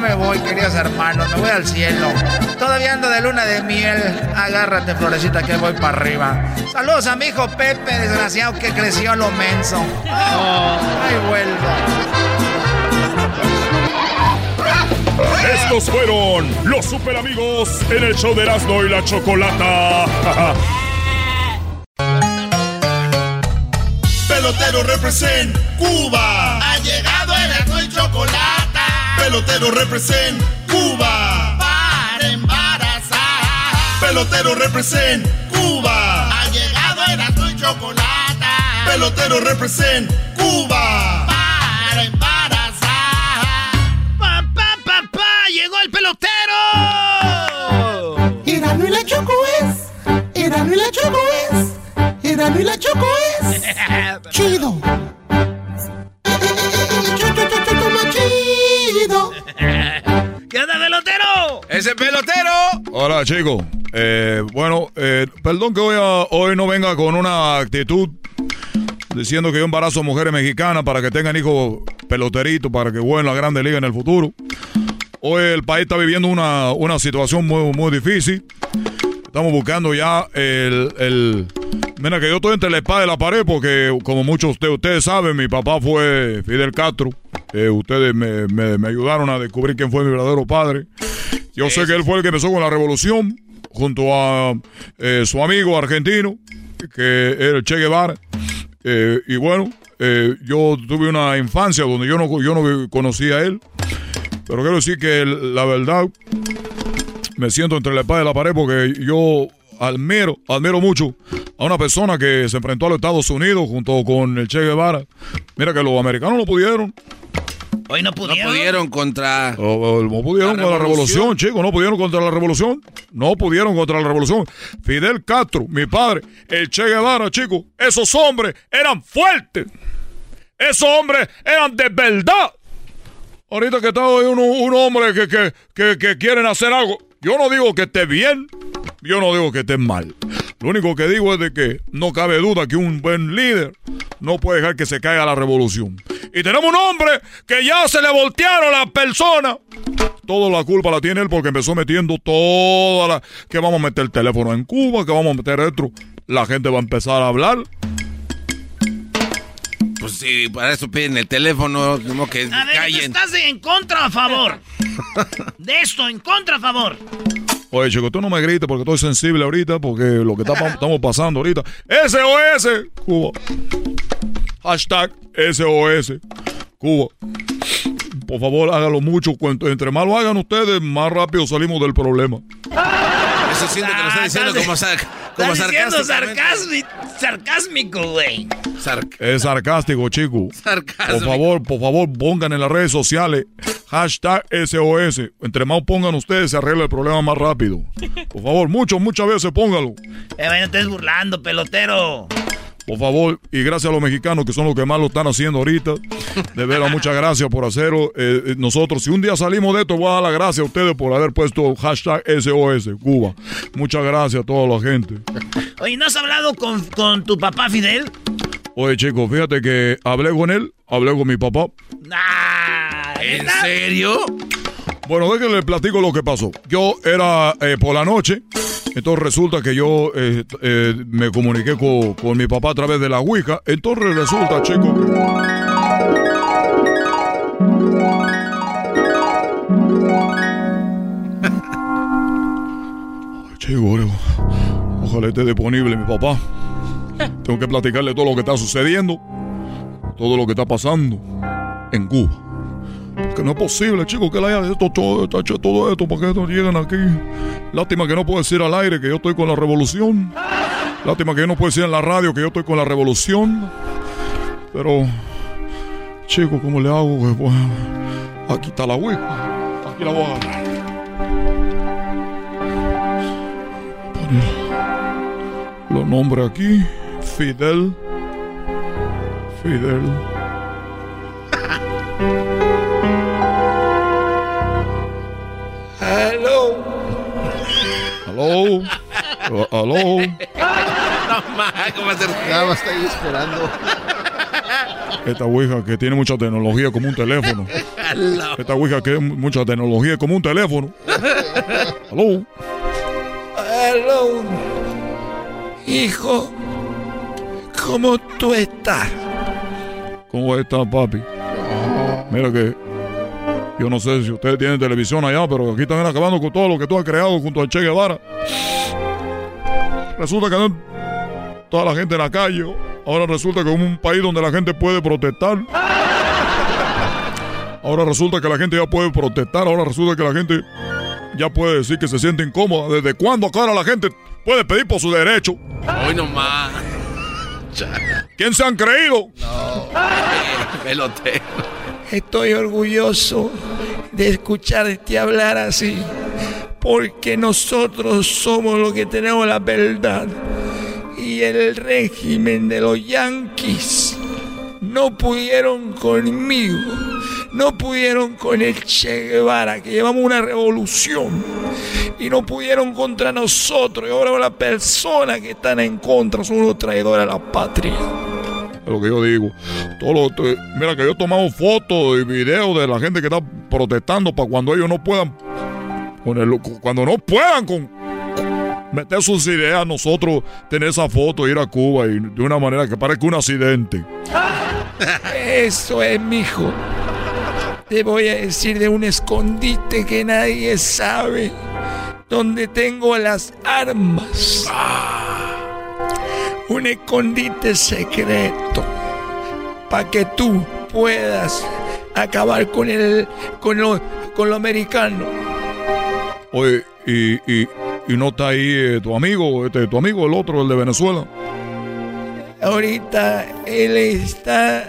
Me voy, queridos hermanos, me voy al cielo. Todavía ando de luna de miel. Agárrate, florecita, que voy para arriba. Saludos a mi hijo Pepe, desgraciado que creció lo menso. Ahí vuelvo. Estos fueron los super amigos en el show de Erasmo y la Chocolata. Pelotero represent Cuba. Ha llegado el y chocolate. Pelotero represent Cuba. Para embarazar. Pelotero represent Cuba. Ha llegado el y chocolate. Pelotero represent Cuba. Para embarazar. ¡Papá, papá! ¡Llegó el pelotero! Erano y la Choco es. Erano y la Choco es. Erano y la Choco es. Chido. ¡Ese pelotero! Hola, chicos. Eh, bueno, eh, perdón que hoy, ah, hoy no venga con una actitud diciendo que yo embarazo mujeres mexicanas para que tengan hijos peloteritos, para que jueguen la Grande Liga en el futuro. Hoy el país está viviendo una, una situación muy, muy difícil. Estamos buscando ya el, el... Mira que yo estoy entre la espada y la pared porque, como muchos de ustedes saben, mi papá fue Fidel Castro. Eh, ustedes me, me- me ayudaron a descubrir quién fue mi verdadero padre. Yo sé que él fue el que empezó con la revolución junto a eh, su amigo argentino, que era el Che Guevara. Eh, y bueno, yo tuve una infancia donde yo no, yo no conocí a él. Pero quiero decir que la verdad, me siento entre la espada y la pared porque yo admiro, admiro mucho a una persona que se enfrentó a los Estados Unidos junto con el Che Guevara. Mira que los americanos no pudieron. Hoy no No pudieron. pudieron contra. O- o- No pudieron La con la revolución. revolución, chicos, no pudieron contra la revolución. No pudieron contra la revolución. Fidel Castro, mi padre, el Che Guevara, chicos, esos hombres eran fuertes. Esos hombres eran de verdad. Ahorita que está hoy un, un hombre que, que, que, que quieren hacer algo, yo no digo que esté bien, yo no digo que esté mal. Lo único que digo es de que no cabe duda que un buen líder no puede dejar que se caiga la revolución. Y tenemos un hombre que ya se le voltearon las personas. Toda la culpa la tiene él porque empezó metiendo toda la... Que vamos a meter el teléfono en Cuba, que vamos a meter esto. La gente va a empezar a hablar. Pues sí, para eso piden el teléfono, como que A ver, ¿tú callen. ¿estás en contra o a favor? De esto, en contra o a favor. Oye, chico, tú no me grites porque estoy sensible ahorita, porque lo que está- estamos pasando ahorita. SOS, Cuba. Hashtag SOS, Cuba. Por favor, hágalo mucho. Entre más lo hagan ustedes, más rápido salimos del problema. Eso siento que lo está diciendo como, sar- como sarcásticamente. sarcásmico, sarcásmico, güey. Sar- Es sarcástico, chico. Sarcasmo. Por favor, por favor, pongan en las redes sociales Hashtag SOS. Entre más pongan ustedes, se arregla el problema más rápido. Por favor, mucho, muchas veces póngalo. Eh, no estés burlando, pelotero. Por favor, y gracias a los mexicanos que son los que más lo están haciendo ahorita. De veras, muchas gracias por hacerlo. Eh, eh, nosotros, si un día salimos de esto, voy a dar las gracias a ustedes por haber puesto hashtag SOS, Cuba. Muchas gracias a toda la gente. Oye, ¿no has hablado con, con tu papá Fidel? Oye, chicos, fíjate que hablé con él, hablé con mi papá. ¿En serio? Bueno, déjenme le platico lo que pasó. Yo era eh, por la noche, entonces resulta que yo eh, eh, me comuniqué con, con, mi papá a través de la Ouija. Entonces resulta, chicos, que... Chico, ojalá esté disponible mi papá. Tengo que platicarle todo lo que está sucediendo, todo lo que está pasando en Cuba. Que no es posible, chicos, que le haya hecho todo, todo esto para que lleguen aquí. Lástima que no puedo decir al aire que yo estoy con la revolución. Lástima que yo no puedo decir en la radio que yo estoy con la revolución. Pero, chicos, ¿cómo le hago? Pues, aquí está la Wii. Aquí la voy a agarrar. Poner los nombres aquí. Fidel. Fidel. Hello. Hello. No más, ¿cómo hacer? Ya va a estar ahí esperando. Esta Ouija que tiene mucha tecnología como un teléfono. Esta Ouija que tiene mucha tecnología como un teléfono. Hello. Hello. Hijo, ¿cómo tú estás? ¿Cómo estás, papi? Mira que yo no sé si ustedes tienen televisión allá, pero aquí están acabando con todo lo que tú has creado junto a Che Guevara. Resulta que toda la gente en la calle. Ahora resulta que es un país donde la gente puede protestar. Ahora resulta que la gente ya puede protestar. Ahora resulta que la gente ya puede decir que se siente incómoda. ¿Desde cuándo acá ahora la gente puede pedir por su derecho? Hoy nomás. ¿Quién se han creído? No. Pelotero. Estoy orgulloso de escucharte hablar así, porque nosotros somos los que tenemos la verdad. Y el régimen de los yanquis no pudieron conmigo, no pudieron con el Che Guevara, que llevamos una revolución, y no pudieron contra nosotros. Y ahora las personas que están en contra son los traidores a la patria lo que yo digo. Todo lo, mira que yo he tomado fotos y videos de la gente que está protestando para cuando ellos no puedan, con el, cuando no puedan con, meter sus ideas, nosotros tener esa foto, ir a Cuba y de una manera que parezca un accidente. Eso es, mijo. Te voy a decir de un escondite que nadie sabe, donde tengo las armas un escondite secreto para que tú puedas acabar con el con lo, con lo americano. Oye, y, y, y no está ahí eh, tu amigo, este, tu amigo, el otro, el de Venezuela. Ahorita él está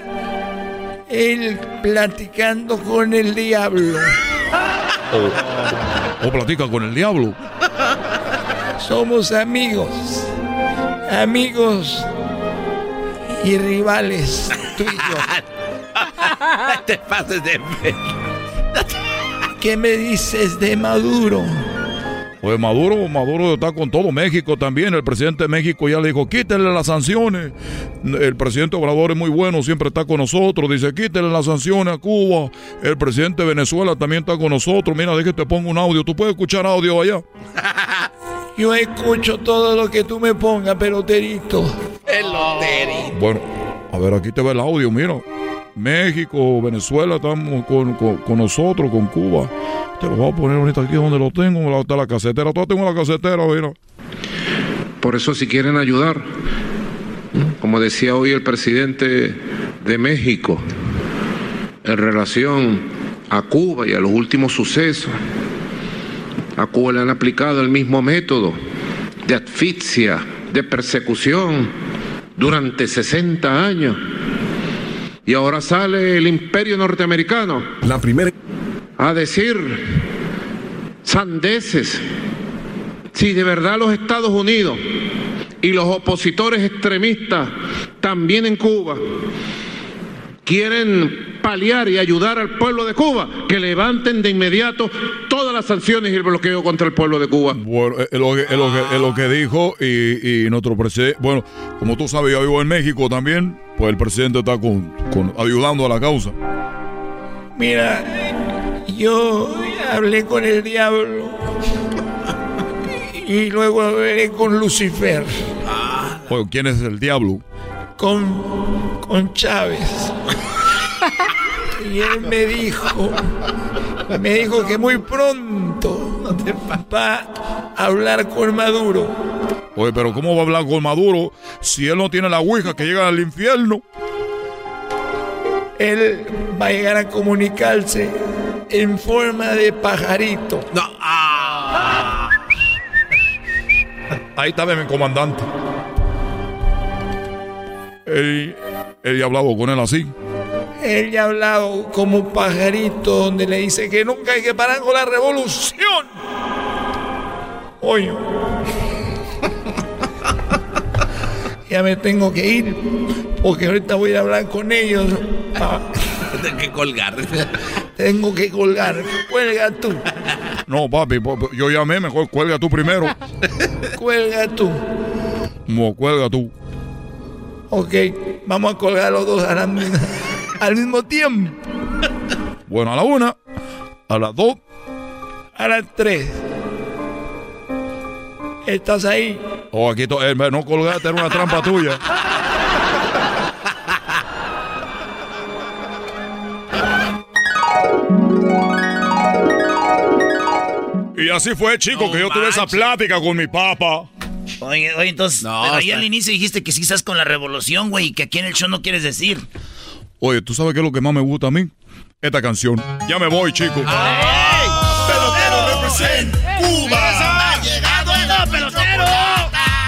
él platicando con el diablo. O, o platica con el diablo. Somos amigos amigos y rivales tú y yo. Te pases de ¿Qué me dices de Maduro? Pues Maduro, Maduro está con todo México también. El presidente de México ya le dijo, quítenle las sanciones. El presidente Obrador es muy bueno, siempre está con nosotros. Dice, quítenle las sanciones a Cuba. El presidente de Venezuela también está con nosotros. Mira, déjate te pongo un audio. ¿Tú puedes escuchar audio allá? Yo escucho todo lo que tú me pongas, peloterito. Peloterito. Bueno, a ver, aquí te ve el audio, mira. México, Venezuela, estamos con, con, con nosotros, con Cuba. Te lo voy a poner ahorita aquí donde lo tengo, está la casetera. Todo tengo la casetera, mira. Por eso si quieren ayudar, como decía hoy el presidente de México, en relación a Cuba y a los últimos sucesos, a Cuba le han aplicado el mismo método de asfixia, de persecución durante 60 años. Y ahora sale el imperio norteamericano. La primera. a decir sandeces. Si de verdad los Estados Unidos y los opositores extremistas también en Cuba quieren paliar y ayudar al pueblo de Cuba, que levanten de inmediato todas las sanciones y el bloqueo contra el pueblo de Cuba. Bueno, es lo que, es lo que, es lo que dijo y, y nuestro presidente, bueno, como tú sabes, yo vivo en México también, pues el presidente está con, con- ayudando a la causa. Mira, yo hablé con el diablo y luego hablé con Lucifer, Oye, ¿quién es el diablo? Con, con Chávez. Y él me dijo, me dijo que muy pronto va a hablar con Maduro. Oye, pero ¿cómo va a hablar con Maduro si él no tiene la ouija que llega al infierno? Él va a llegar a comunicarse en forma de pajarito. No, ah. Ahí está mi comandante. Él, él ya ha hablado con él así. Ha hablado como pajarito donde le dice que nunca hay que parar con la revolución. Oye. ya me tengo que ir porque ahorita voy a hablar con ellos. Ah, Tengo que colgar. tengo que colgar. Cuelga tú. No, papi, papi, yo llamé, mejor cuelga tú primero. Cuelga tú. No, cuelga tú. Ok, vamos a colgar los dos a la al mismo tiempo. Bueno, a la una, a las dos, A las tres. ¿Estás ahí? o aquí eh, no colgaste, era una trampa tuya. Y así fue, chico, que yo tuve esa plática con mi papá. Oye, oye, entonces, No, pero ahí al inicio dijiste que sí estás con la revolución, güey, y que aquí en el show no quieres decir. Oye, ¿tú sabes qué es lo que más me gusta a mí? Esta canción. Ya me voy, chico. Pelotero represent Cuba. Ha llegado el pelotero.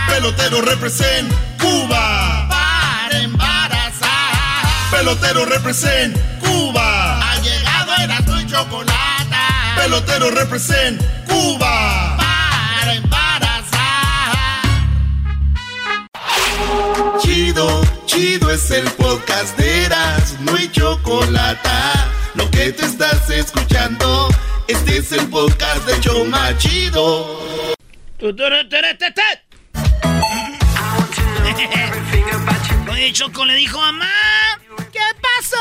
Pelotero represent Cuba. Para embarazar. Pelotero represent Cuba. Ha llegado el azul y chocolate. Pelotero represent Cuba. Chido, chido es el podcast de Eras, no hay chocolate. Lo que te estás escuchando, este es el podcast de Choma Chido. Oye, Choco le dijo, mamá, ¿qué pasó,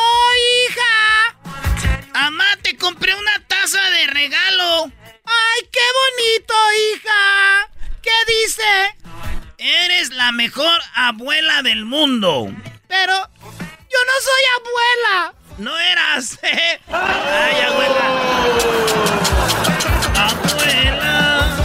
hija? Mamá, te compré una taza de regalo. ¡Ay, qué bonito, hija! ¿Qué dice? Eres la mejor abuela del mundo. Pero yo no soy abuela. No eras. Ay, abuela. Abuela.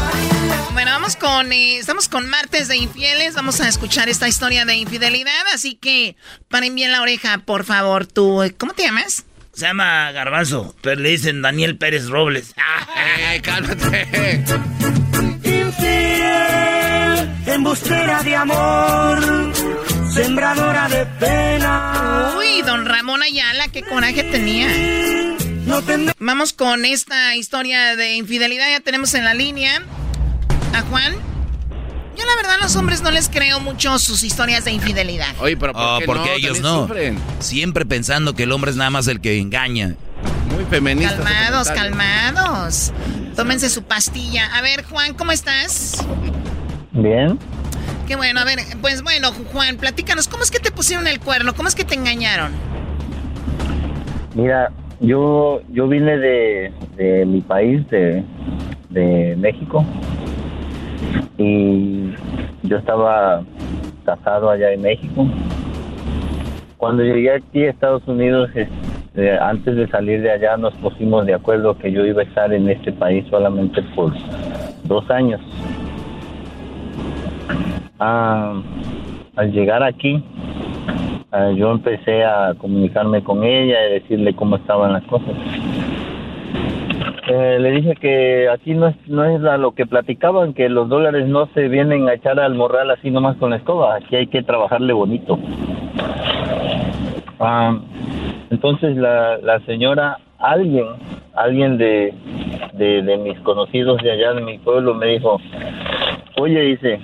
Bueno, vamos con. eh, estamos con martes de infieles. Vamos a escuchar esta historia de infidelidad. Así que paren bien la oreja, por favor. Tú, eh, ¿cómo te llamas? Se llama Garbanzo, pero le dicen Daniel Pérez Robles. Eh, cálmate. Embustera de amor, sembradora de pena. Uy, don Ramón Ayala, qué coraje tenía. Vamos con esta historia de infidelidad. Ya tenemos en la línea a Juan. Yo la verdad a los hombres no les creo mucho sus historias de infidelidad. Oye, pero ¿por qué porque no? ellos no. sufren. Siempre pensando que el hombre es nada más el que engaña. Muy feminista. Calmados, calmados. Tómense su pastilla. A ver, Juan, ¿cómo estás? Bien. Qué bueno, a ver, pues bueno, Juan, platícanos, ¿cómo es que te pusieron el cuerno? ¿Cómo es que te engañaron? Mira, yo yo vine de, de mi país, de, de México, y yo estaba casado allá en México. Cuando llegué aquí a Estados Unidos, este, antes de salir de allá, nos pusimos de acuerdo que yo iba a estar en este país solamente por dos años. Ah, al llegar aquí, ah, yo empecé a comunicarme con ella y decirle cómo estaban las cosas. Eh, le dije que aquí no es, no es lo que platicaban, que los dólares no se vienen a echar al morral así nomás con la escoba, aquí hay que trabajarle bonito. Ah, entonces la, la señora, alguien, alguien de, de mis conocidos de allá de mi pueblo me dijo, oye, dice,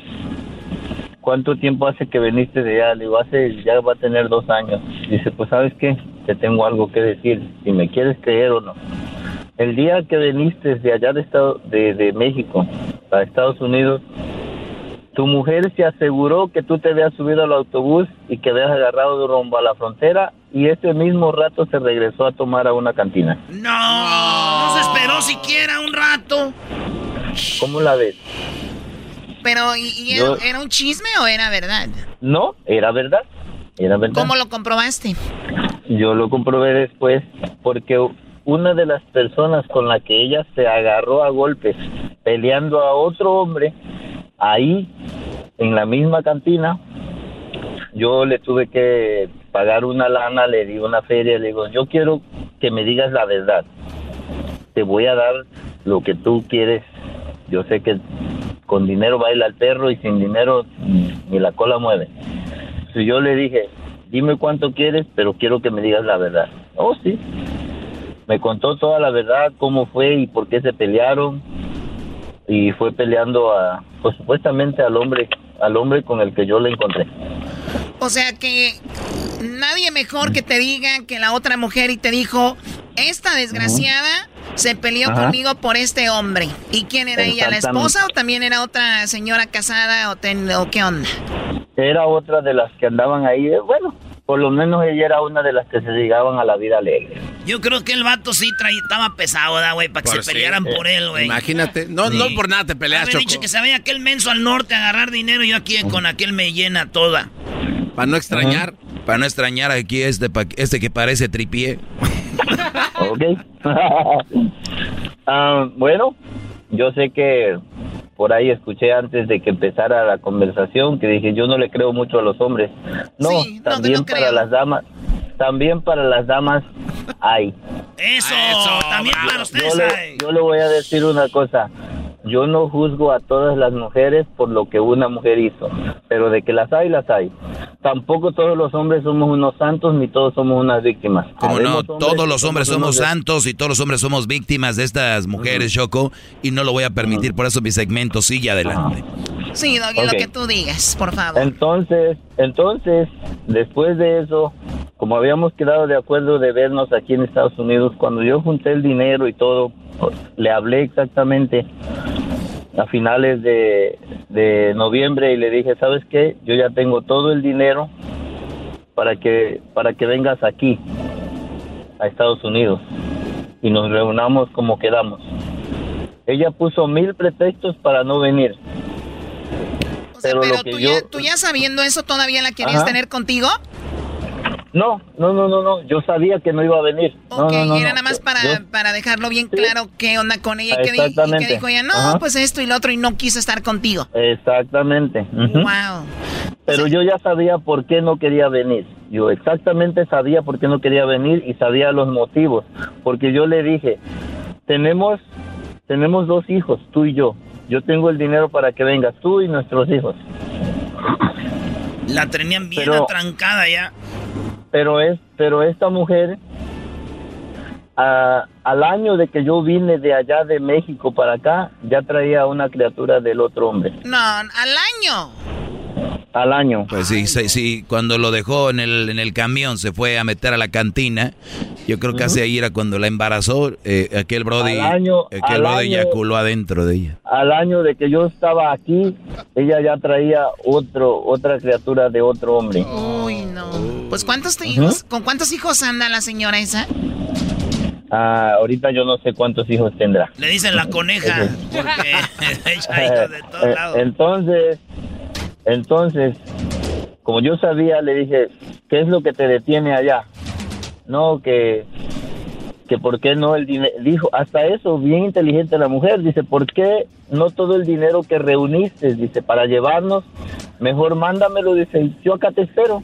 ¿cuánto tiempo hace que viniste de allá? Le digo, hace, ya va a tener dos años. Dice, pues sabes qué, te tengo algo que decir, si me quieres creer o no. El día que viniste de allá de, Estado, de, de México a Estados Unidos, tu mujer se aseguró que tú te habías subido al autobús y que habías agarrado de rumbo a la frontera y ese mismo rato se regresó a tomar a una cantina. No, no se esperó siquiera un rato. ¿Cómo la ves? Pero, ¿y, y Yo- era, era un chisme o era verdad? No, era verdad. Era verdad. ¿Cómo lo comprobaste? Yo lo comprobé después porque una de las personas con la que ella se agarró a golpes peleando a otro hombre ahí en la misma cantina, yo le tuve que pagar una lana, le di una feria, le digo, yo quiero que me digas la verdad. Te voy a dar lo que tú quieres. Yo sé que con dinero baila el perro y sin dinero ni la cola mueve. Si yo le dije, dime cuánto quieres, pero quiero que me digas la verdad. Oh, sí. Me contó toda la verdad, cómo fue y por qué se pelearon. Y fue peleando a, pues supuestamente al hombre, al hombre con el que yo le encontré. O sea que nadie mejor que te diga que la otra mujer y te dijo, esta desgraciada se peleó Ajá. conmigo por este hombre. ¿Y quién era ella? ¿La esposa o también era otra señora casada o, ten- o qué onda? Era otra de las que andaban ahí. eh, Bueno, por lo menos ella era una de las que se dedicaban a la vida alegre. Yo creo que el vato sí traía, estaba pesado, ¿da, güey? Para que Por se sí. pelearan por él, güey. Imagínate. No, Sí. no por nada te peleas, Choco. dicho que se vaya aquel menso al norte a agarrar dinero y yo aquí con aquel me llena toda. Para no extrañar. Para no extrañar aquí este, pa- este que parece tripié. Ok. Ah, bueno, yo sé que por ahí escuché antes de que empezara la conversación que dije yo no le creo mucho a los hombres. No, también para las damas, también para las damas hay. Eso, también para ustedes Yo le, hay. yo le voy a decir una cosa. Yo no juzgo a todas las mujeres por lo que una mujer hizo, pero de que las hay, las hay. Tampoco todos los hombres somos unos santos ni todos somos unas víctimas. Como no, todos los hombres somos santos y todos los hombres somos víctimas de estas mujeres, Choco, y no lo voy a permitir, por eso mi segmento sigue adelante. Sí, Doggy, lo que tú digas, por favor. Entonces, entonces, después de eso, como habíamos quedado de acuerdo de vernos aquí en Estados Unidos, cuando yo junté el dinero y todo, le hablé exactamente a finales de, de noviembre y le dije, ¿sabes qué? Yo ya tengo todo el dinero para que, para que vengas aquí, a Estados Unidos, y nos reunamos como quedamos. Ella puso mil pretextos para no venir. pero Pero lo que tú, yo... ya, tú ya sabiendo eso, ¿todavía la querías Ajá. tener contigo? No, no, no, no, no, yo sabía que no iba a venir. No, Ok, no, no, y era nada más para, Yo- para dejarlo bien claro qué onda con ella. Y que, y Exactamente. que dijo ella, no, Ajá. pues esto y lo otro, y no quiso estar contigo. Exactamente. Wow. Pero yo ya sabía por qué no quería venir. Yo exactamente sabía por qué no quería venir y sabía los motivos. Porque yo le dije, tenemos, tenemos dos hijos, tú y yo. Yo tengo el dinero para que vengas tú y nuestros hijos. La tenían bien Pero- atrancada ya. Pero es, pero esta mujer, a- al año de que yo vine de allá de México para acá, ya traía una criatura del otro hombre. No, al año. Al año. Pues sí, sí, sí, cuando lo dejó en el, en el camión, se fue a meter a la cantina. Yo creo que hace ahí era cuando la embarazó. eh, aquel Brody, Al año- aquel al Brody año- eyaculó adentro de ella. Al año de que yo estaba aquí, ella ya traía otro, otra criatura de otro hombre. Uy, no. Pues ¿cuántos te- hijos, con cuántos hijos anda la señora esa? Ah, ahorita yo no sé cuántos hijos tendrá. Le dicen la coneja, porque ella hijos de todos Eh, lados. Entonces, entonces, como yo sabía, le dije, ¿qué es lo que te detiene allá? No, que, que por qué no el dinero, dijo, hasta eso, bien inteligente la mujer, dice, ¿por qué no todo el dinero que reuniste, dice, para llevarnos, mejor mándamelo, dice, yo acá te espero.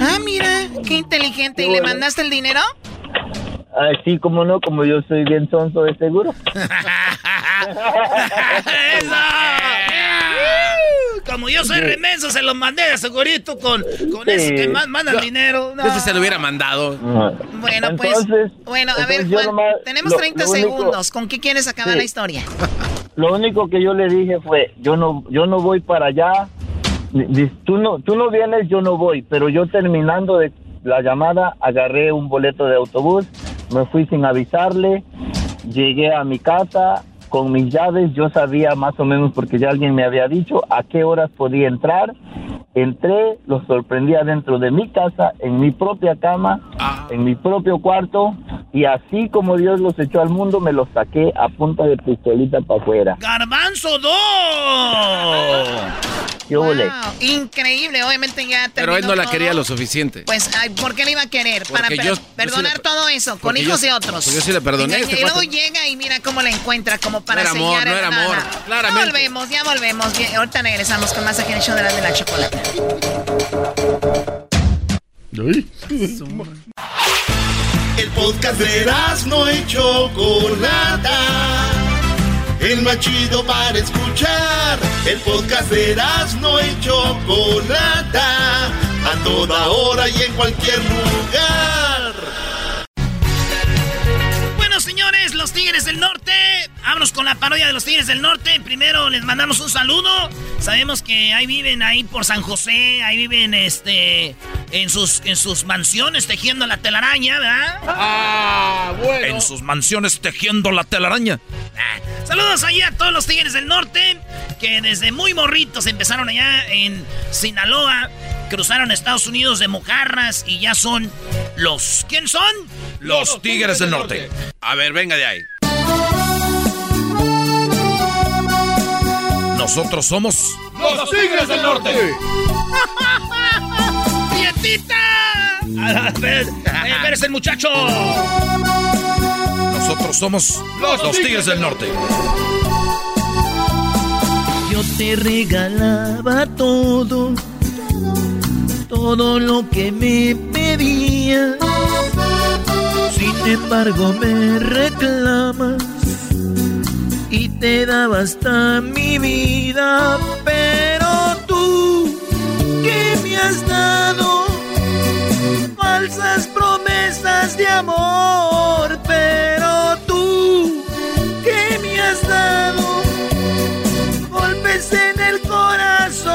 Ah, mira, qué inteligente. ¿Y le mandaste el dinero? Así como no, como yo soy bien sonso de seguro. Como yo soy remenso, se los mandé de segurito con, con Sí. ese que más mandan No. dinero. No. Este se lo hubiera mandado. Bueno, pues. Entonces- bueno, a ver, yo Juan, nomás- tenemos lo- 30 lo único- segundos. ¿Con qué quieres acabar Sí. la historia? Lo único que yo le dije fue, yo no, yo no voy para allá. Tú no, tú no vienes, yo no voy. Pero yo terminando de la llamada, agarré un boleto de autobús, me fui sin avisarle, llegué a mi casa con mis llaves. Yo sabía más o menos porque ya alguien me había dicho a qué horas podía entrar. Entré, los sorprendí adentro de mi casa, en mi propia cama, en mi propio cuarto, y así como Dios los echó al mundo, me los saqué a punta de pistolita para afuera. ¡Garbanzo 2! ¿Qué? Wow, increíble, obviamente ya Pero él terminó no la todo. quería lo suficiente. Pues, ay, ¿por qué le iba a querer? Para Porque per- yo- yo perdonar sí le- todo eso, con hijos yo- de otros. yo sí le perdoné Y, este y luego llega y mira cómo la encuentra, como para No era amor, no era amor, Ya claramente. volvemos, ya volvemos. Bien, ahorita regresamos con más aquí en el show de la, de la chocolate. El podcast de no y Chocolata. El más chido para escuchar. El podcast de no y Chocolata. A toda hora y en cualquier lugar. Bueno, señores, los Tigres del Norte. Vámonos con la parodia de los Tigres del Norte. Primero les mandamos un saludo. Sabemos que ahí viven ahí por San José, ahí viven este en sus en sus mansiones tejiendo la telaraña, ¿verdad? Ah, bueno. En sus mansiones tejiendo la telaraña. Ah, Saludos ahí a todos los Tigres del Norte que desde muy morritos empezaron allá en Sinaloa, cruzaron a Estados Unidos de mojarras y ya son los ¿Quién son? Los Tigres del Norte. A ver, venga de ahí. Nosotros somos Los Tigres del Norte. ¡Nietita! A ver, eh, eres el muchacho. Nosotros somos los, Tigres del Norte. Yo te regalaba todo, todo lo que me pedías. Sin embargo me reclamas y te daba hasta mi vida. Pero tú, ¿qué me has dado? Falsas promesas de amor. Pero ¿qué me has dado? golpes en el corazón.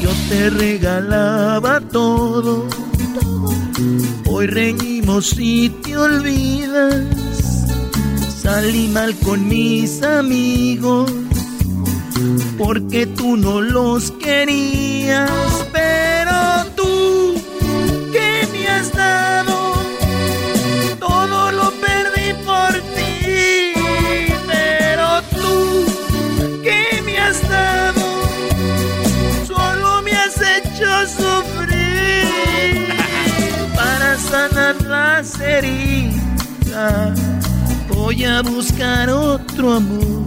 Yo te regalaba todo. Hoy reñimos y te olvidas. Salí mal con mis amigos. Porque tú no los querías. Pero las heridas, voy a buscar otro amor.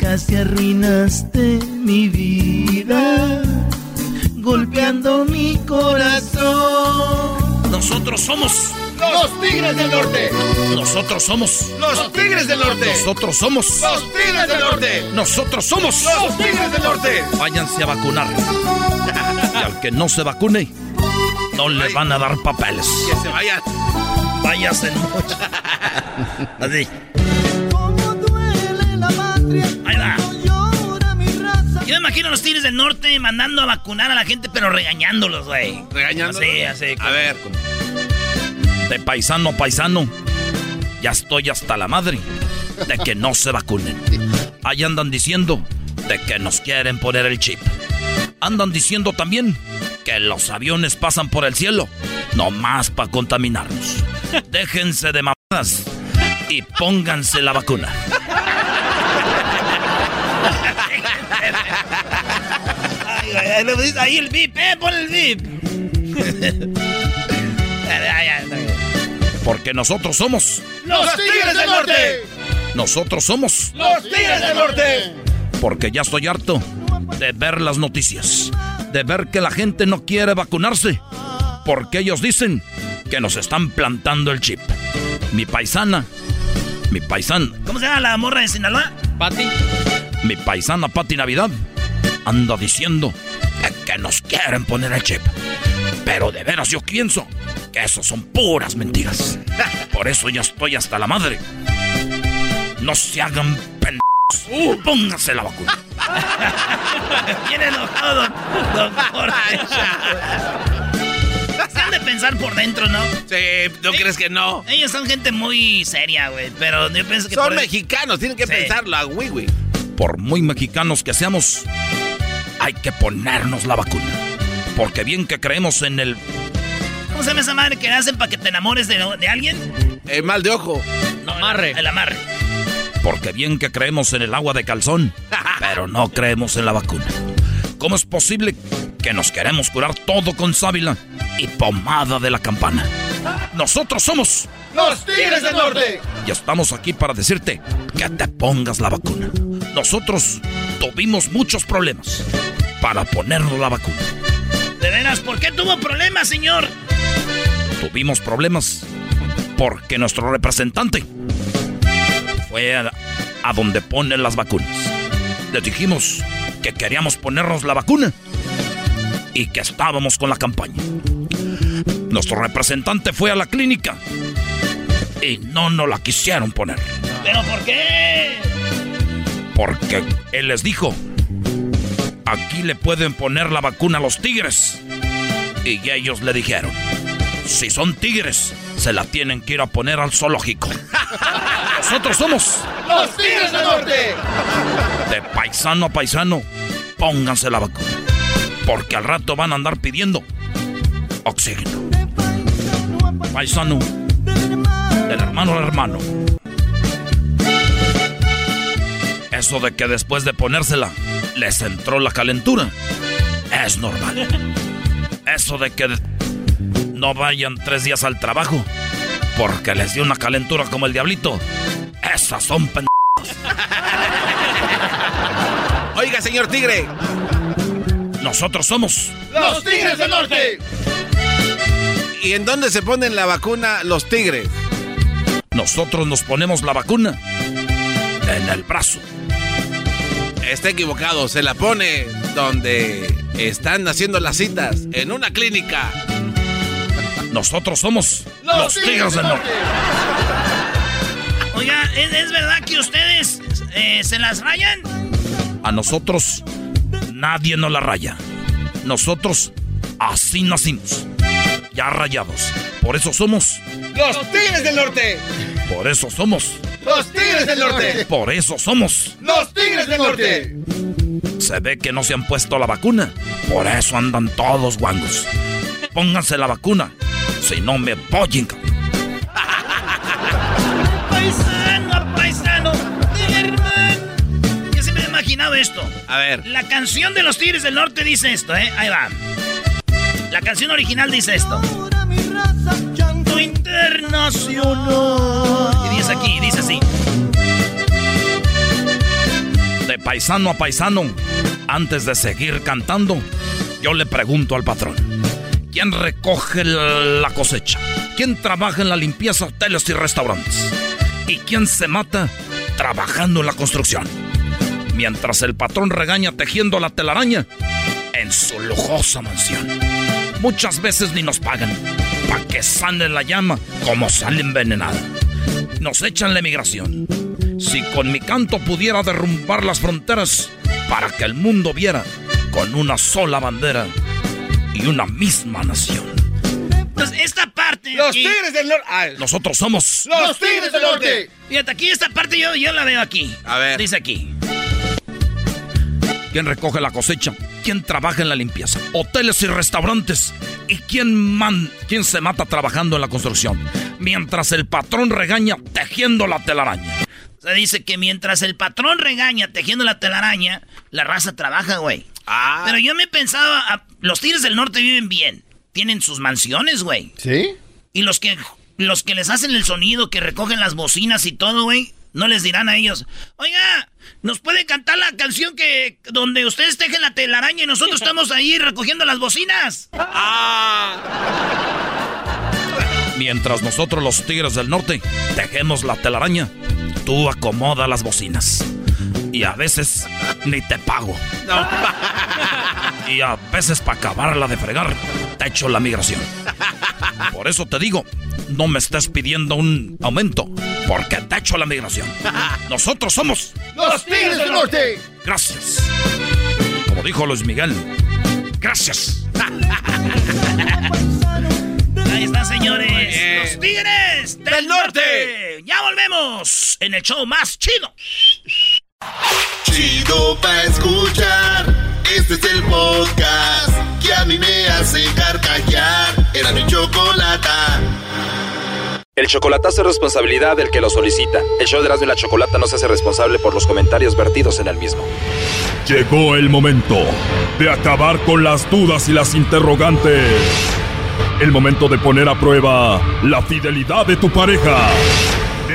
Casi arruinaste mi vida, golpeando mi corazón. Nosotros somos Los Tigres del Norte. Nosotros somos Los Tigres del Norte. Nosotros somos Los Tigres del Norte. Nosotros somos Los Tigres del Norte. Váyanse a vacunar. Y al que no se vacune, no le van a dar papeles. Que se vaya. Váyase mucho. Así. Ahí va. Yo me imagino a los Tigres del Norte mandando a vacunar a la gente, pero regañándolos, güey. ¿Regañándolos? Así, así. A ver. De paisano a paisano, ya estoy hasta la madre de que no se vacunen. Ahí andan diciendo de que nos quieren poner el chip. Andan diciendo también que los aviones pasan por el cielo, nomás para contaminarnos. Déjense de mamadas y pónganse la vacuna. Ay, ahí, el VIP, eh, pon el VIP. Porque nosotros somos, Los Tigres del Norte. nosotros somos, Los Tigres del Norte. porque ya estoy harto de ver las noticias, de ver que la gente no quiere vacunarse, porque ellos dicen que nos están plantando el chip. Mi paisana, mi paisana, ¿Cómo se llama la morra de Sinaloa? Pati. mi paisana Pati Navidad anda diciendo que nos quieren poner el chip. Pero de veras yo pienso que eso son puras mentiras. Por eso ya estoy hasta la madre. No se hagan pendejos. Uh, pónganse la vacuna. Viene enojado, don, don Jorge. Se han de pensar por dentro, ¿no? Sí, ¿no crees que no? Ellos son gente muy seria, güey. Pero yo pienso que. Son por- mexicanos, tienen que Sí. pensarlo a Wiwi. Por muy mexicanos que seamos, hay que ponernos la vacuna. Porque bien que creemos en el... ¿Cómo se llama esa madre que hacen para que te enamores de, de alguien? El mal de ojo. No, amarre. El amarre. Porque bien que creemos en el agua de calzón, pero no creemos en la vacuna. ¿Cómo es posible que nos queremos curar todo con sábila y pomada de la campana? Nosotros somos ¡Los Tigres del Norte! y estamos aquí para decirte que te pongas la vacuna. Nosotros tuvimos muchos problemas para ponernos la vacuna. De veras, ¿por qué tuvo problemas, señor? Tuvimos problemas porque nuestro representante fue a, a donde ponen las vacunas. Les dijimos que queríamos ponernos la vacuna y que estábamos con la campaña. Nuestro representante fue a la clínica y no nos la quisieron poner. ¿Pero por qué? Porque él les dijo, aquí le pueden poner la vacuna a los tigres. Y ellos le dijeron, si son tigres, se la tienen que ir a poner al zoológico. Nosotros somos ¡Los Tigres del Norte! de paisano a paisano, pónganse la vacuna. Porque al rato van a andar pidiendo oxígeno. Paisano, del hermano al hermano. Eso de que después de ponérsela les entró la calentura es normal. Eso de que no vayan tres días al trabajo porque les dio una calentura como el diablito, esas son pen... Oiga, señor Tigre. Nosotros somos ¡Los Tigres del Norte! ¿Y en dónde se ponen la vacuna los tigres? Nosotros nos ponemos la vacuna en el brazo. Está equivocado, se la pone donde están haciendo las citas, en una clínica. Nosotros somos los, Tigres del Norte. Oiga, ¿es, es verdad que ustedes eh, se las rayan? A nosotros nadie nos la raya. Nosotros así nacimos. Ya rayados. Por eso somos. ¡Los Tigres del Norte! Por eso somos. ¡Los Tigres del Norte! Por eso somos. ¡Los Tigres del Norte! Se ve que no se han puesto la vacuna. Por eso andan todos guangos. Pónganse la vacuna. Si no me pollen. Paisano, paisano, del hermano. Yo siempre he imaginado esto. A ver. La canción de los Tigres del Norte dice esto, ¿eh? Ahí va. La canción original dice esto. Internacional. Y dice aquí, dice así. De paisano a paisano, antes de seguir cantando, yo le pregunto al patrón: ¿quién recoge la cosecha? ¿Quién trabaja en la limpieza, hoteles y restaurantes? ¿Y quién se mata trabajando en la construcción? Mientras el patrón regaña tejiendo la telaraña en su lujosa mansión. Muchas veces ni nos pagan para que sane la llama como sale envenenada. Nos echan la emigración. Si con mi canto pudiera derrumbar las fronteras para que el mundo viera con una sola bandera y una misma nación. Pues esta parte. ¡Los aquí- Tigres del Norte! Nosotros somos ¡Los Tigres del Norte! Fíjate, aquí esta parte yo, yo la veo aquí. A ver. Dice aquí. quien recoge la cosecha, quien trabaja en la limpieza, hoteles y restaurantes y quien, man, quien se mata trabajando en la construcción, mientras el patrón regaña tejiendo la telaraña. Se dice que mientras el patrón regaña tejiendo la telaraña, la raza trabaja, güey. Ah. Pero yo me pensaba, ah, los Tigres del Norte viven bien. Tienen sus mansiones, güey. ¿Sí? Y los que, los que les hacen el sonido, que recogen las bocinas y todo, güey, no les dirán a ellos, oiga, ¿nos puede cantar la canción que donde ustedes tejen la telaraña y nosotros estamos ahí recogiendo las bocinas? Mientras nosotros los tigres del norte tejemos la telaraña, tú acomoda las bocinas. Y a veces ni te pago. Y a veces para acabarla de fregar, te echo la migración. Por eso te digo, no me estés pidiendo un aumento, porque te echo la migración. Nosotros somos ¡Los Tigres del Norte! Gracias. Como dijo Luis Miguel, gracias. Ahí está, señores. Los Tigres del, Norte. Ya volvemos en el show más chido. Chido pa' escuchar. Este es el podcast que a mí me hace carcajear. Era mi chocolata. El chocolatazo es responsabilidad del que lo solicita. El show de Erasmo y la Chocolata no se hace responsable por los comentarios vertidos en el mismo. Llegó el momento de acabar con las dudas y las interrogantes. El momento de poner a prueba la fidelidad de tu pareja.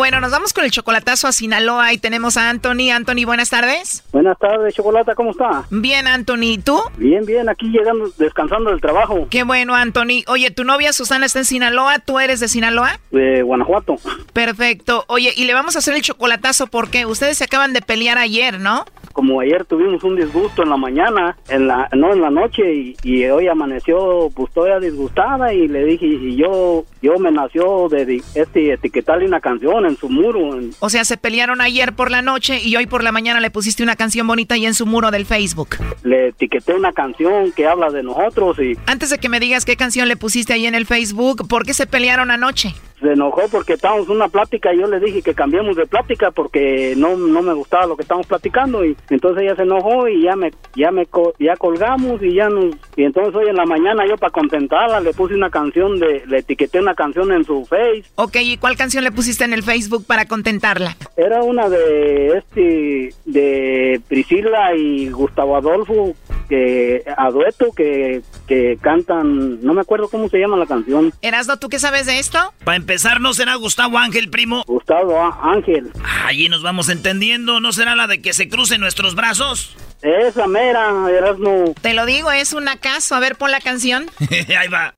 Bueno, nos vamos con el chocolatazo a Sinaloa y tenemos a Anthony. Anthony, buenas tardes. Buenas tardes, Chocolata, ¿cómo está? Bien, Anthony, ¿y tú? Bien, bien, aquí llegando, descansando del trabajo. Qué bueno, Anthony. Oye, tu novia Susana está en Sinaloa, ¿tú eres de Sinaloa? De Guanajuato. Perfecto. Oye, y le vamos a hacer el chocolatazo porque ustedes se acaban de pelear ayer, ¿no? Como ayer tuvimos un disgusto en la mañana, en la no en la noche y, y hoy amaneció pues toda disgustada y le dije y yo yo me nació de di- este etiquetarle una canción en su muro. en- O sea, se pelearon ayer por la noche y hoy por la mañana le pusiste una canción bonita ahí en su muro del Facebook. le etiqueté una canción que habla de nosotros y Antes de que me digas qué canción le pusiste ahí en el Facebook, ¿por qué se pelearon anoche? Se enojó porque estábamos en una plática y yo le dije que cambiemos de plática porque no, no me gustaba lo que estábamos platicando y entonces ella se enojó y ya me ya me ya colgamos y ya nos y entonces hoy en la mañana yo para contentarla le puse una canción de le etiqueté una canción en su face Ok, ¿y cuál canción le pusiste en el Facebook para contentarla? era una de este de Priscila y Gustavo Adolfo que a dueto que, que cantan no me acuerdo cómo se llama la canción Erasno, ¿tú qué sabes de esto? Para empezar, ¿no será Gustavo Ángel, primo? Gustavo Ángel Allí nos vamos entendiendo. ¿No será la de que se crucen nuestros brazos? esa mera Erasmo Te lo digo, es un acaso. A ver, pon la canción. Ahí va.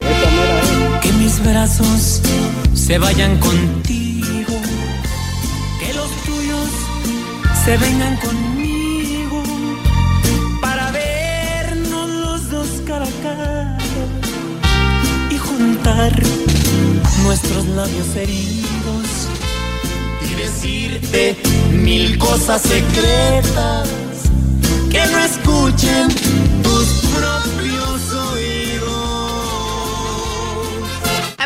Que mis brazos se vayan contigo. Que los tuyos se vengan conmigo. Nuestros labios heridos. Y decirte mil cosas secretas. Que no escuchen tus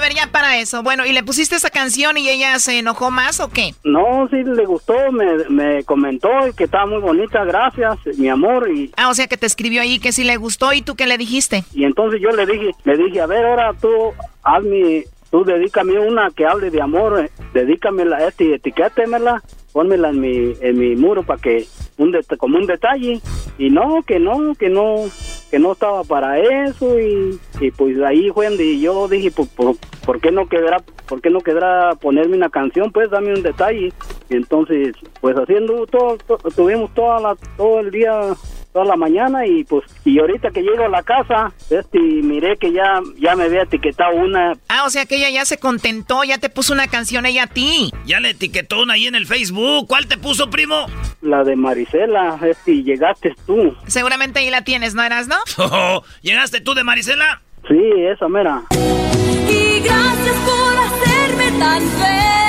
ver, ya para eso. Bueno, ¿y le pusiste esa canción y ella se enojó más o qué? No, sí le gustó, me, me comentó que estaba muy bonita, gracias, mi amor, y, Ah, o sea que te escribió ahí que sí le gustó y tú qué le dijiste. y entonces yo le dije, le dije, a ver, ahora tú hazme, tú dedícame una que hable de amor, eh, dedícamela, este, etiquétemela, pónmela en mi, en mi muro para que, un como un detalle, y no, que no, que no, que no estaba para eso, y, y pues ahí fue donde yo dije, pues, por, ¿por qué no quedará, por qué no quedará ponerme una canción, pues dame un detalle, y entonces, pues haciendo todo, to- tuvimos toda la, todo el día toda la mañana y pues y ahorita que llego a la casa este y miré que ya ya me había etiquetado una Ah, o sea que ella ya se contentó, ya te puso una canción ella a ti. Ya le etiquetó una ahí en el Facebook. ¿Cuál te puso, primo? la de Marisela este llegaste tú Seguramente ahí la tienes, ¿no eras, no? Oh, ¿Llegaste tú de Marisela? sí esa mera Y gracias por hacerme tan feliz.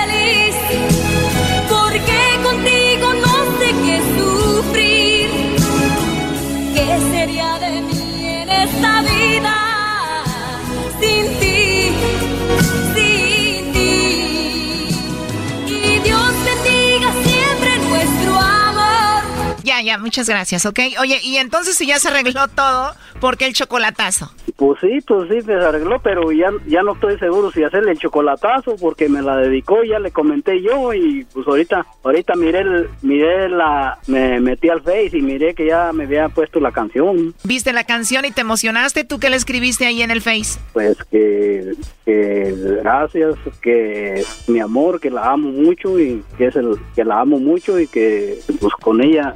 Ya, muchas gracias, ¿ok? Oye, y entonces si ya se arregló todo, ¿por qué el chocolatazo? pues sí pues sí se arregló pero ya ya no estoy seguro si hacerle el chocolatazo porque me la dedicó ya le comenté yo y pues ahorita ahorita miré el, miré la me metí al face y miré que ya me había puesto la canción ¿Viste la canción y te emocionaste? ¿Tú qué le escribiste ahí en el Face? pues que, que gracias, que mi amor, que la amo mucho y que es el que la amo mucho y que pues con ella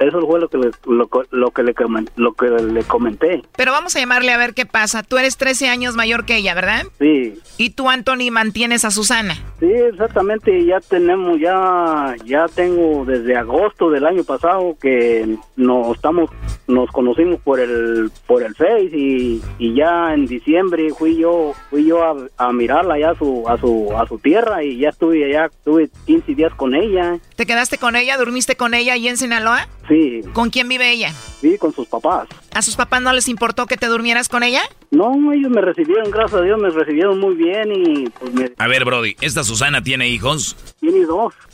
eso fue lo que le, lo, lo que le lo que le comenté. Pero vamos a llamarle a ver qué pasa. Tú eres 13 años mayor que ella, ¿verdad? Sí, Y tú, Anthony, mantienes a Susana. sí, exactamente. Ya tenemos, ya, ya tengo desde agosto del año pasado que nos estamos, nos conocimos por el, por el Face y, y ya en diciembre fui yo, fui yo a, a mirarla ya a su, a su, a su tierra y ya estuve allá, estuve 15 días con ella. ¿Te quedaste con ella? ¿Durmiste con ella ahí en Sinaloa? Sí, ¿Con quién vive ella? sí, con sus papás. ¿A sus papás no les importó que te durmieras con ella? No, ellos me recibieron, gracias a Dios, me recibieron muy bien y pues me A ver, Brody, ¿esta Susana tiene hijos? tiene dos.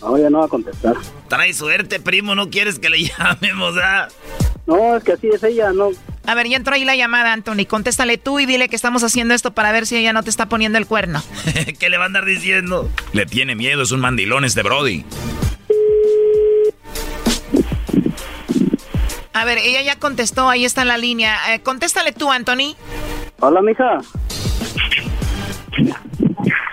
No, ya no va a contestar. Trae suerte, primo. No quieres que le llamemos, ¿ah? No, es que así es ella, no. A ver, ya entró ahí la llamada, Anthony. Contéstale tú y dile que estamos haciendo esto para ver si ella no te está poniendo el cuerno. ¿Qué le va a andar diciendo? Le tiene miedo, es un mandilón este Brody. A ver, ella ya contestó, ahí está en la línea. Eh, contéstale tú, Anthony. Hola, mija.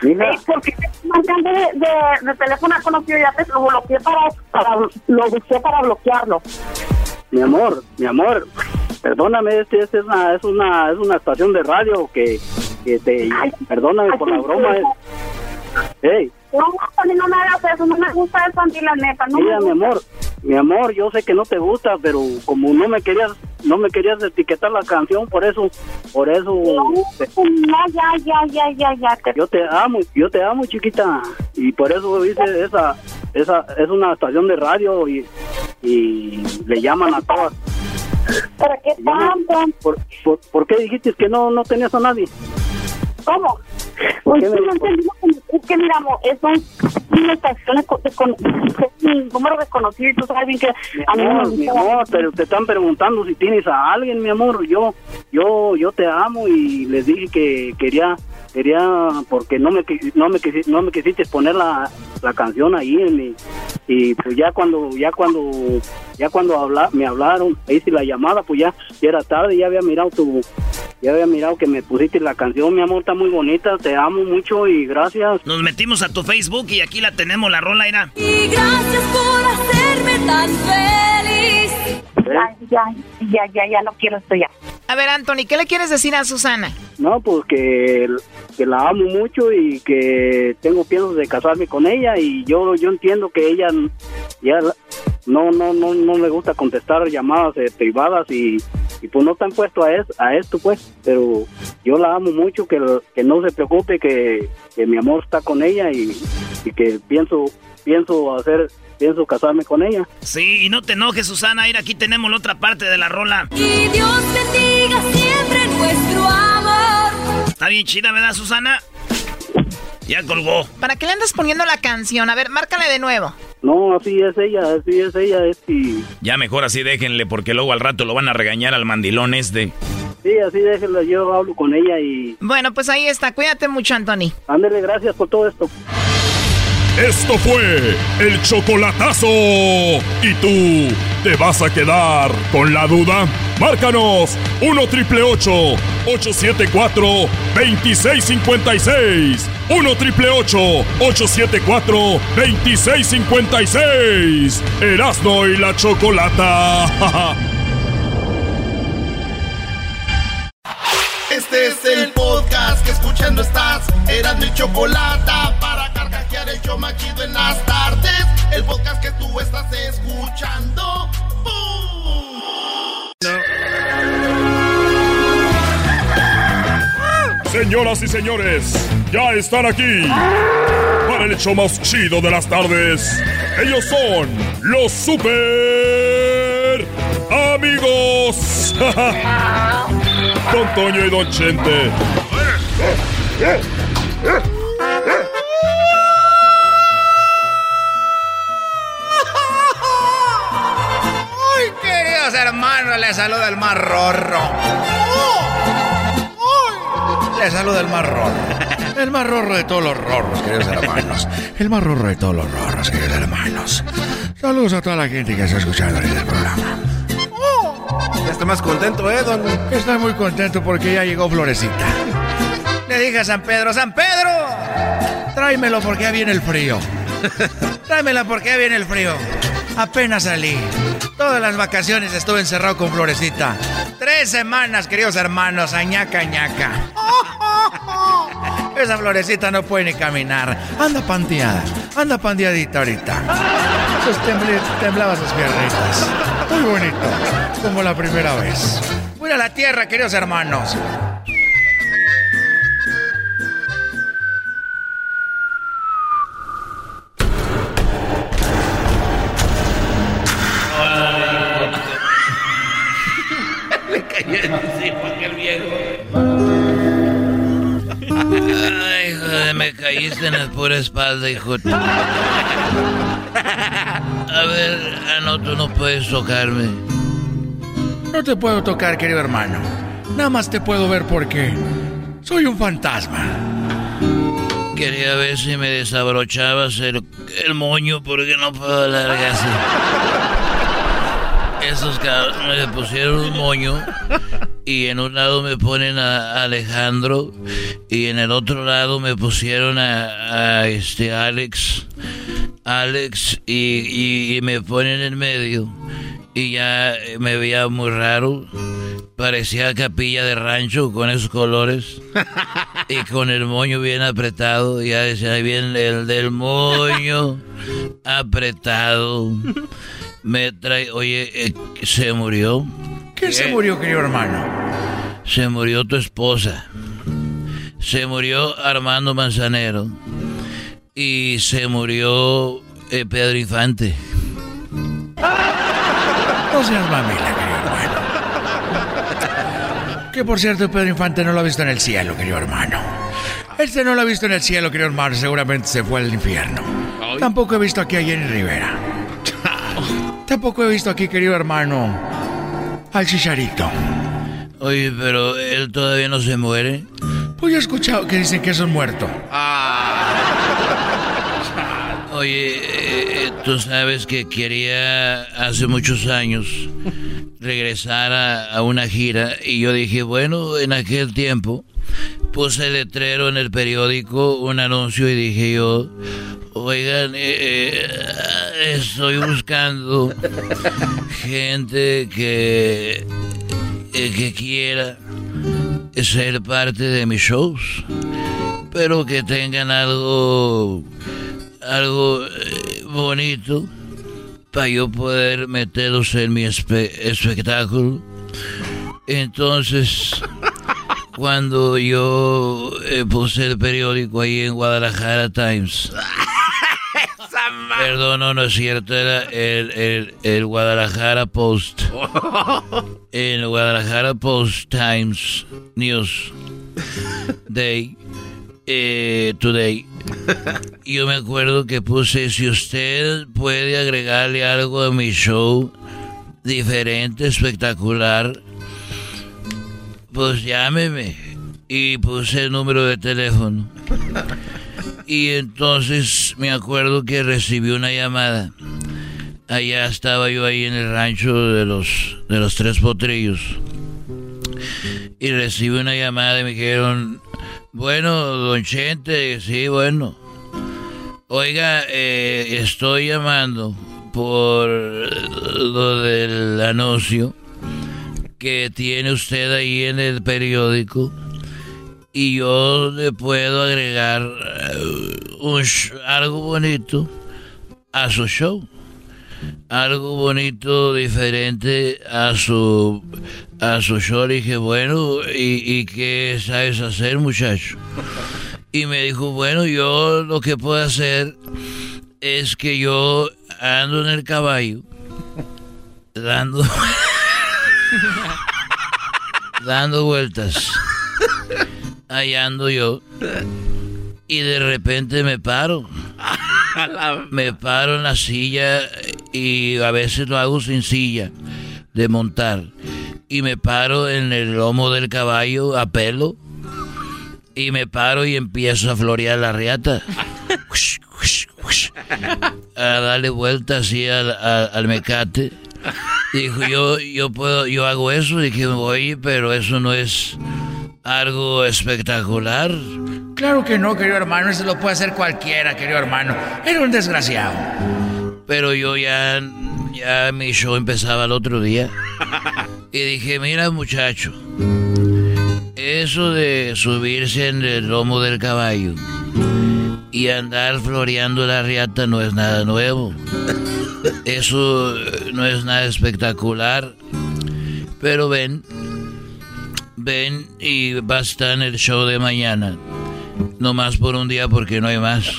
Mija. Sí, porque marcando de, de, de teléfono conocido ya te lo bloqueé para, para lo busqué para bloquearlo. Mi amor, mi amor. Perdóname, este, este es, una, es, una, es una estación de radio que, que te... Perdóname por la broma. Hey, No, no me hagas eso, no me gusta eso, Andy, la neta. No mira, me mi gusta. amor, mi amor, yo sé que no te gusta, pero como no me querías, no me querías etiquetar la canción, por eso, por eso, te- No, ya, ya, ya, ya, ya. Te... yo te amo, yo te amo, chiquita, y por eso hice esa, esa, es una estación de radio y, y le llaman a todas. ¿Para qué tanto? ¿Por, por, por qué dijiste que no, no tenías a nadie? ¿Cómo? ¿Por Pues sí, no es que mira, amor, es un, una estación de, de, con- es un número desconocido y tú sabes bien que a mí no me amor, mi amor, pero te están preguntando si tienes a alguien, mi amor. Yo, yo, yo te amo y les dije que quería, quería, porque no me, no me, quisi- no me quisiste poner la, la canción ahí en mi, y pues ya cuando, ya cuando, ya cuando habla, me hablaron, hice la llamada, pues ya, ya era tarde, ya había mirado tu, ya había mirado que me pusiste la canción, mi amor, está muy bonita, te amo mucho y gracias. Nos metimos a tu Facebook y aquí la tenemos, la rola era. Y gracias por hacerme tan feliz. Ya, ya, ya, ya, ya no quiero esto ya. A ver, Anthony, ¿qué le quieres decir a Susana? No, pues que, que la amo mucho y que tengo piensos de casarme con ella y yo yo entiendo que ella ya la- no no no no le gusta contestar llamadas eh, privadas y, y pues no están puesto a, es- a esto pues, pero yo la amo mucho que, que no se preocupe que, que mi amor está con ella y, y que pienso pienso hacer pienso casarme con ella. Sí, y no te enojes, Susana. Mira, aquí tenemos la otra parte de la rola. Y Dios bendiga siempre nuestro amor. Está bien chida, ¿verdad, Susana? Ya colgó. ¿Para qué le andas poniendo la canción? A ver, márcale de nuevo. No, así es ella, así es ella, es y Ya mejor así déjenle, porque luego al rato lo van a regañar al mandilón este. sí, así déjenla, yo hablo con ella y Bueno, pues ahí está. Cuídate mucho, Anthony. ándele gracias por todo esto. Esto fue el chocolatazo. ¿Y tú te vas a quedar con la duda? Márcanos 1 triple 874 2656. 1 triple 874 2656. Erasno y la chocolata. Este es el podcast que escuchando estás. Eran mi chocolate para el show más chido en las tardes. El podcast que tú estás escuchando. ¡Bum! Señoras y señores, ya están aquí para el show más chido de las tardes. Ellos son los super amigos. Don Toño y Don Chente. Les saluda el más rorro. Les saluda el más rorro. El más rorro de todos los rorros, queridos hermanos. El más rorro de todos los rorros, queridos hermanos. Saludos a toda la gente que está escuchando ahorita el programa. Ya está más contento, ¿eh, don? Estoy muy contento porque ya llegó Florecita. Le dije a San Pedro, ¡San Pedro! Tráemelo porque ya viene el frío. Tráemela porque ya viene el frío. Apenas salí. Todas las vacaciones estuve encerrado con Florecita. Tres semanas, queridos hermanos, añaca, añaca. Esa florecita no puede ni caminar. Anda panteada, anda pandeadita ahorita. Sus temblaba sus piernitas. Muy bonito, como la primera vez. Voy a la tierra, queridos hermanos. Cayó aquel viejo. Ay, joder, me caíste en la pura espalda, hijo. A ver, ah, no, tú no puedes tocarme. No te puedo tocar, querido hermano. Nada más te puedo ver porque soy un fantasma. Quería ver si me desabrochabas el, el moño porque no puedo hablar así. Esos cabrones me pusieron un moño y en un lado me ponen a Alejandro y en el otro lado me pusieron a, a este Alex. Alex y, y- y me ponen en medio y ya me veía muy raro. Parecía capilla de rancho con esos colores y con el moño bien apretado. Ya decía ahí viene el del moño apretado. Me trae, oye, eh, se murió. ¿Quién se murió, querido hermano? Se murió tu esposa. Se murió Armando Manzanero. Y se murió eh, Pedro Infante. No seas mamila, querido hermano. Que por cierto, Pedro Infante no lo ha visto en el cielo, querido hermano. Este no lo ha visto en el cielo, querido hermano. Seguramente se fue al infierno. Tampoco he visto aquí a Jenny Rivera. Tampoco he visto aquí, querido hermano, al chicharito. Oye, pero él todavía no se muere. Pues yo he escuchado que dicen que es un muerto. Oye, eh, tú sabes que quería hace muchos años regresar a, a una gira y yo dije, bueno, en aquel tiempo puse letrero en el periódico, un anuncio y dije yo, oigan, eh, eh, estoy buscando gente que, eh, que quiera ser parte de mis shows, pero que tengan algo algo bonito para yo poder meterlos en mi espe- espectáculo. Entonces, cuando yo eh, puse el periódico ahí en Guadalajara Times, perdón, no, no es cierto, era el, el, el Guadalajara Post. En el Guadalajara Post Times News Day, eh, Today. Yo me acuerdo que puse, si usted puede agregarle algo a mi show, diferente, espectacular, pues llámeme. Y puse el número de teléfono. Y entonces me acuerdo que recibí una llamada. Allá estaba yo ahí en el rancho de los, de los tres potrillos. Y recibí una llamada y me dijeron, bueno, don Chente, sí, bueno. Oiga, eh, estoy llamando por lo del anuncio que tiene usted ahí en el periódico y yo le puedo agregar eh, algo bonito a su show. algo bonito, diferente a su a su show. Y dije, bueno, ¿y, ¿y qué sabes hacer, muchacho? Y me dijo, bueno, yo lo que puedo hacer es que yo ando en el caballo, dando, dando vueltas. Ahí ando yo. Y de repente me paro. Me paro en la silla y a veces lo hago sin silla de montar. Y me paro en el lomo del caballo a pelo. Y me paro y empiezo a florear la riata. A darle vuelta así al, al, al mecate. Dijo, yo, yo puedo, yo hago eso. Dije, oye, pero eso no es algo espectacular. Claro que no, querido hermano, eso lo puede hacer cualquiera, querido hermano. Era un desgraciado. Pero yo ya, ya mi show empezaba el otro día. Y dije, mira muchacho, eso de subirse en el lomo del caballo y andar floreando la riata no es nada nuevo. Eso no es nada espectacular. Pero ven, ven y va a estar en el show de mañana. No más por un día porque no hay más.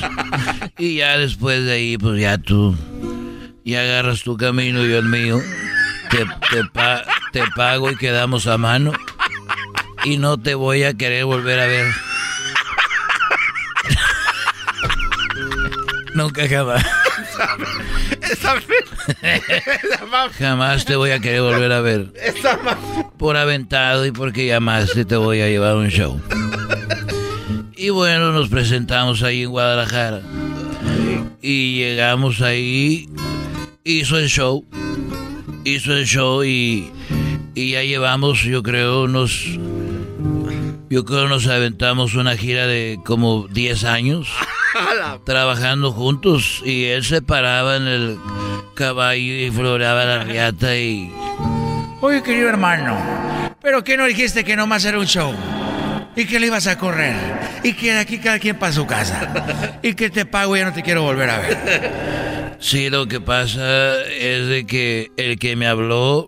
Y ya después de ahí, pues ya tú, ya agarras tu camino y yo el mío. Te, te, pa- te pago y quedamos a mano. Y no te voy a querer volver a ver. Nunca jamás. Esa, esa Jamás te voy a querer volver a ver. esa Por aventado y porque llamaste te voy a llevar a un show. Y bueno, nos presentamos ahí en Guadalajara. Y llegamos ahí, hizo el show, hizo el show y, y ya llevamos, yo creo, unos... Yo creo nos aventamos una gira de como 10 años trabajando juntos y él se paraba en el caballo y floreaba la riata y... Oye, querido hermano, ¿pero qué no dijiste que nomás era un show? Y que le ibas a correr. Y que de aquí cada quien para su casa. Y que te pago y ya no te quiero volver a ver. Sí, lo que pasa es de que el que me habló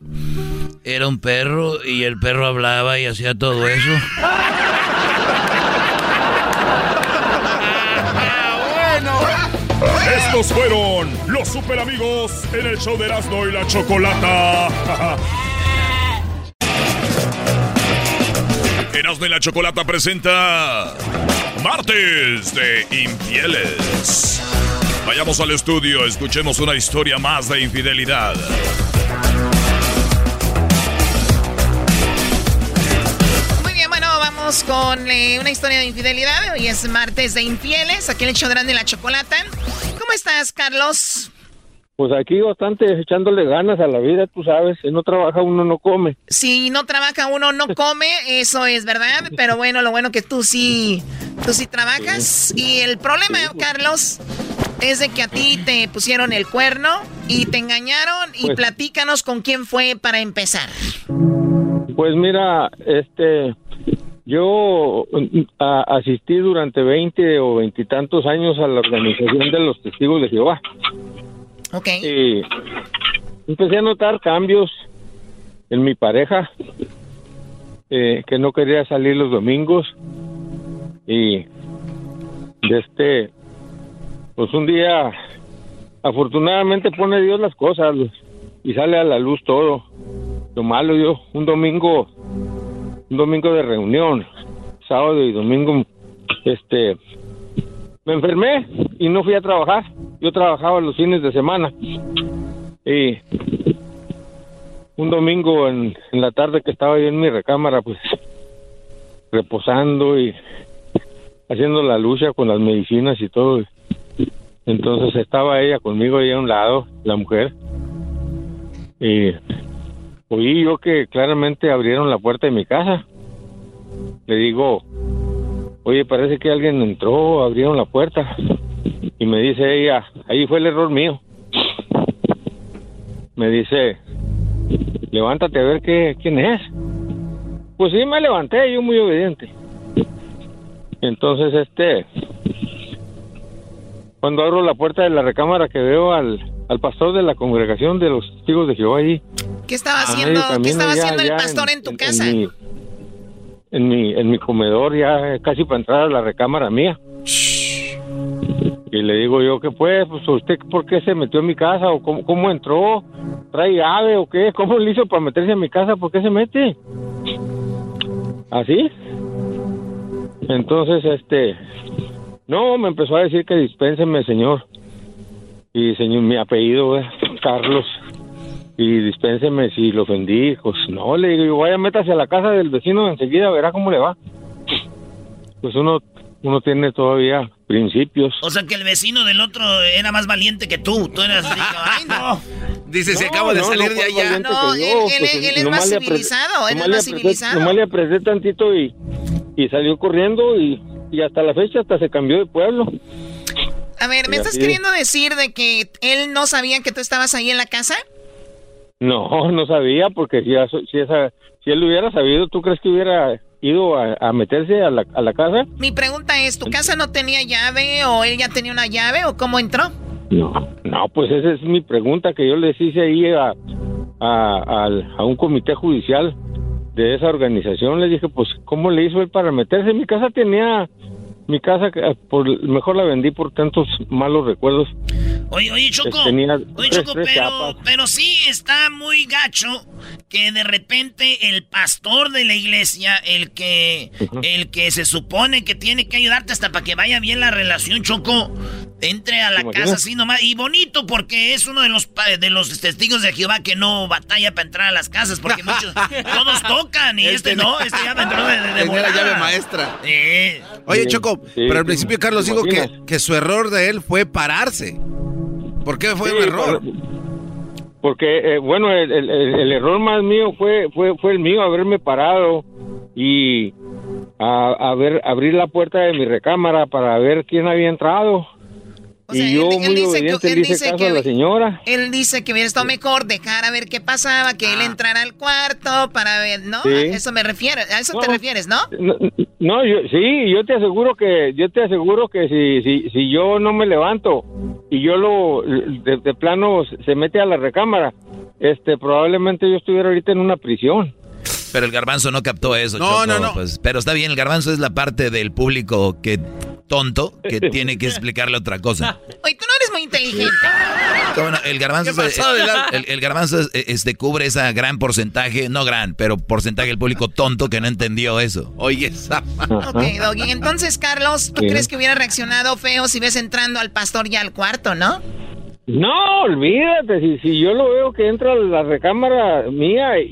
era un perro y el perro hablaba y hacía todo eso. Estos fueron los super amigos en el show de Erasmo y la Chocolata. Erasmo y la Chocolata presenta Martes de Infieles. Vayamos al estudio, escuchemos una historia más de infidelidad. Vamos con eh, una historia de infidelidad. Hoy es martes de infieles. Aquí el show grande la chocolata. ¿Cómo estás, Carlos? Pues aquí bastante echándole ganas a la vida, tú sabes, si no trabaja uno no come. Si no trabaja uno, no come, eso es verdad. Pero bueno, lo bueno que tú sí, tú sí trabajas. Y el problema, Carlos, es de que a ti te pusieron el cuerno y te engañaron. Y Pues- platícanos con quién fue para empezar. Pues mira, este, yo mm, a- asistí durante 20 o veintitantos años a la organización de los testigos de Jehová. Ok. Y empecé a notar cambios en mi pareja, eh, que no quería salir los domingos y de este, pues un día, afortunadamente pone Dios las cosas y sale a la luz todo. Lo malo yo, un domingo, un domingo de reunión, sábado y domingo, este, me enfermé y no fui a trabajar. Yo trabajaba los fines de semana. Y un domingo en, en la tarde que estaba yo en mi recámara, pues reposando y haciendo la lucha con las medicinas y todo. Entonces estaba ella conmigo ahí a un lado, la mujer. Y oí yo que claramente abrieron la puerta de mi casa. Le digo, oye, parece que alguien entró, abrieron la puerta. Y me dice ella, ahí fue el error mío. Me dice, levántate a ver qué, quién es. Pues sí, me levanté, yo muy obediente. Entonces, este, cuando abro la puerta de la recámara que veo al, al pastor de la congregación de los testigos de Jehová ahí. ¿Qué estaba haciendo, ¿qué estaba haciendo el pastor en, tu casa? mi, en mi, en mi comedor, ya casi para entrar a la recámara mía. Y le digo yo, ¿qué pues? Pues usted, ¿por qué se metió en mi casa? ¿O cómo, cómo entró? ¿Trae llave o qué? ¿Cómo le hizo para meterse en mi casa? ¿Por qué se mete? ¿Así? Entonces, este... No, me empezó a decir que dispénseme, señor. Y señor, mi apellido es Carlos. Y dispénseme si lo ofendí. Pues no, le digo, vaya, métase a la casa del vecino enseguida, verá cómo le va. Pues uno, uno tiene todavía principios. O sea que el vecino del otro era más valiente que tú. Tú eras así, ay no. Dice, se No, acaba de no, salir no de allá. No, él- yo, él- pues, él es más civilizado, él es más civilizado. Nomás le apreté tantito y, y salió corriendo y, y hasta la fecha hasta se cambió de pueblo. A ver, ¿me estás así. queriendo decir de que él no sabía que tú estabas ahí en la casa? No, no sabía porque si, si, esa, si él lo hubiera sabido, ¿tú crees que hubiera ido a, a meterse a la, a la casa? Mi pregunta es, ¿tu casa no tenía llave o él ya tenía una llave o cómo entró? No, no, pues esa es mi pregunta que yo les hice ahí a, a un comité judicial de esa organización. Les dije, pues, ¿cómo le hizo él para meterse? Mi casa tenía, mi casa, eh, por, mejor la vendí por tantos malos recuerdos. Oye, oye, Choco. Tenía Oye, tres- Choco, tres pero, pero sí está muy gacho que de repente el pastor de la iglesia, el que, el que se supone que tiene que ayudarte hasta para que vaya bien la relación, Choco, entre a la imaginas? casa así nomás. Y bonito porque es uno de los de los testigos de Jehová que no batalla para entrar a las casas, porque muchos, todos tocan y este, no, este ya me entró de, de, de Tenía la llave maestra. Eh. Oye, Sí, Sí, pero al principio ¿te Carlos dijo que, que su error de él fue pararse. ¿Por qué fue Sí, un error? por- Porque, eh, bueno, el, el- el- el error más mío fue, fue, fue el mío, haberme parado y a, a ver, abrir la puerta de mi recámara para ver quién había entrado. Y yo, muy obediente, le hice caso a la señora. Él dice que hubiera estado mejor dejar a ver qué pasaba, que él entrara al cuarto para ver, ¿no? Sí. A eso me refiero, a eso te refieres, ¿no? No, no, yo, sí, yo te aseguro que, yo te aseguro que si, si, si yo no me levanto y yo lo, de, de plano se mete a la recámara, este, probablemente yo estuviera ahorita en una prisión. Pero el garbanzo no captó eso. No, Choco, no, no. Pues, pero está bien, el garbanzo es la parte del público que tonto que tiene que explicarle otra cosa. Oye, tú no eres muy inteligente. Bueno, el garbanzo, el, el garbanzo es- este, cubre esa gran porcentaje, no gran, pero porcentaje del público tonto que no entendió eso. Oye, esa. Ok, Doggy. Entonces, Carlos, ¿tú Sí. crees que hubiera reaccionado feo si ves entrando al pastor ya al cuarto, no? No, olvídate, si, si yo lo veo que entra a la recámara mía y,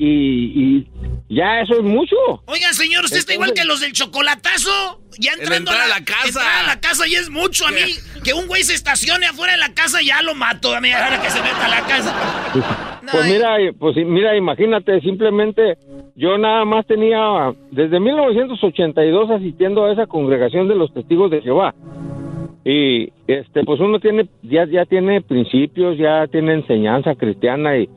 y ya eso es mucho. Oiga, señor, usted está igual que los del chocolatazo. Ya entrando entrar a la, a la casa. entrar a la casa ya es mucho. A mí, que un güey se estacione afuera de la casa, ya lo mato. A mí, ahora que se meta a la casa. Pues mira, pues mira, imagínate, simplemente yo nada más tenía desde 1982 asistiendo a esa congregación de los testigos de Jehová. Y este pues uno tiene ya ya tiene principios, ya tiene enseñanza cristiana y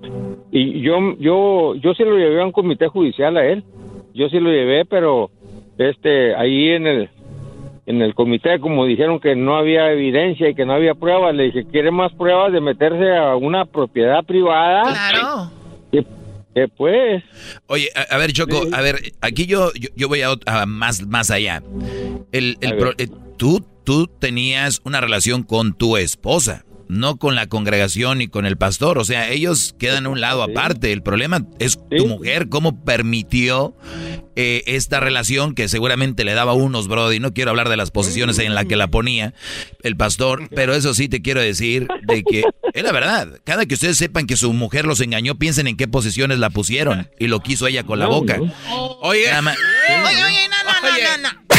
y yo yo yo sí lo llevé a un comité judicial a él. Yo sí lo llevé, pero este ahí en el en el comité como dijeron que no había evidencia y que no había pruebas, le dije, ¿quiere más pruebas de meterse a una propiedad privada? Claro. Que pues. Oye, a, a ver, Choco, a ver, aquí yo, yo, yo voy a, más, más allá. El, el A pro- ver. eh, tú, tú tenías una relación con tu esposa, no con la congregación ni con el pastor. O sea, ellos quedan a un lado aparte. El problema es tu mujer, cómo permitió eh, esta relación que seguramente le daba unos, Brody. No quiero hablar de las posiciones en las que la ponía el pastor, pero eso sí te quiero decir de que es la verdad. Cada que ustedes sepan que su mujer los engañó, piensen en qué posiciones la pusieron y lo quiso ella con la boca. Oye. Oye, oye, no, no, no, no, no.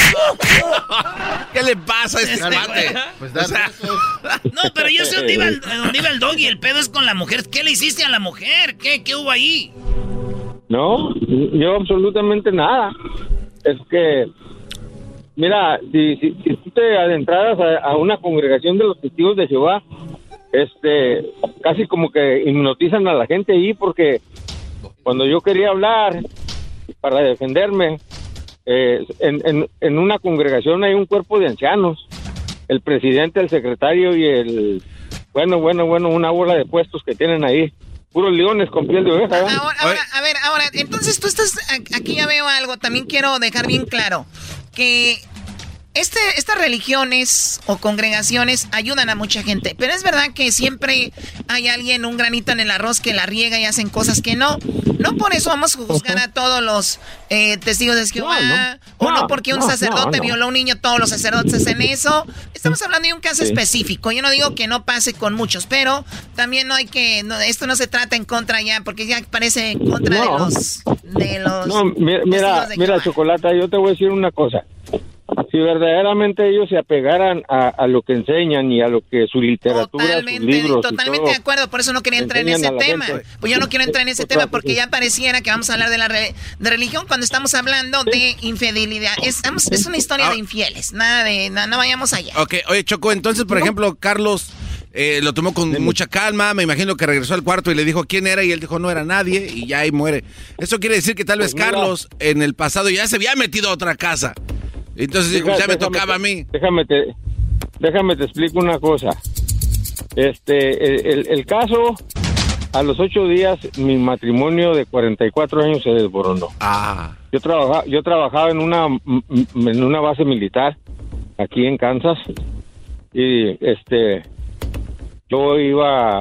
¿Qué le pasa a este Este cuate? güey. Pues O sea, No, pero yo sé dónde iba, el, dónde iba el doggy. El pedo es con la mujer. ¿Qué le hiciste a la mujer? ¿Qué, qué hubo ahí? No, yo absolutamente nada. Es que, mira, si, si, si tú te adentraras a, a una congregación de los testigos de Jehová, este, casi como que hipnotizan a la gente ahí porque cuando yo quería hablar para defenderme, eh, en, en, en una congregación hay un cuerpo de ancianos, el presidente, el secretario y el Bueno, bueno, bueno, una bola de puestos que tienen ahí. Puros leones con piel de oveja. ahora, a ver, ahora, entonces tú estás, aquí ya veo algo, también quiero dejar bien claro, que este, estas religiones o congregaciones ayudan a mucha gente, pero es verdad que siempre hay alguien, un granito en el arroz que la riega y hacen cosas que no. No por eso vamos a juzgar a todos los eh, testigos de Jehová, o no porque un sacerdote violó a un niño, todos los sacerdotes hacen eso. Estamos hablando de un caso Sí. específico. Yo no digo que no pase con muchos, pero también no hay que, no, esto no se trata en contra ya, porque ya parece en contra de los, de los. No, mi- mira, mira, Chocolata, yo te voy a decir una cosa. Si verdaderamente ellos se apegaran a, a lo que enseñan y a lo que su literatura, sus Totalmente, libros y totalmente todo, de acuerdo, por eso no quería entrar en ese tema. gente. Pues yo no quiero entrar en ese tema porque ya pareciera que vamos a hablar de la re- de religión cuando estamos hablando de infidelidad. Es, estamos- es una historia Ah. de infieles, nada de, no, no vayamos allá. Ok, oye, Choco, entonces, por ejemplo, Carlos eh, lo tomó con mucha calma, me imagino que regresó al cuarto y le dijo quién era y él dijo no era nadie y ya ahí muere. Eso quiere decir que tal vez Pues mira. Carlos en el pasado ya se había metido a otra casa. Entonces Deja- ya me déjame tocaba a mí. Déjame te, déjame te explico una cosa. Este, el, el- el caso, a los ocho días, mi matrimonio de 44 años se desboronó. Ah. Yo trabajaba, yo trabajaba en una, en una base militar aquí en Kansas y este, yo iba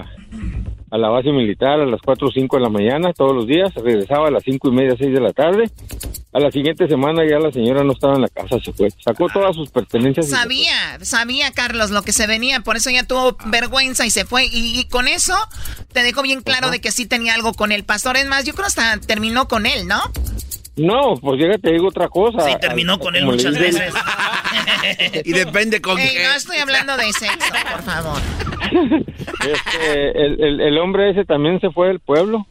a la base militar a las 4 o 5 de la mañana todos los días, regresaba a las cinco y media, 6 de la tarde. A la siguiente semana ya la señora no estaba en la casa, se fue. Sacó todas sus pertenencias. Sabía, sabía Carlos lo que se venía, por eso ya tuvo vergüenza y se fue. Y, y con eso te dejó bien claro de que sí tenía algo con el pastor. Es más, yo creo hasta terminó con él, ¿no? No, pues llega, te digo otra cosa. Sí, terminó con él muchas veces. y depende con Ey, qué. no estoy hablando de sexo, por favor. Este, el, el- el hombre ese también se fue del pueblo.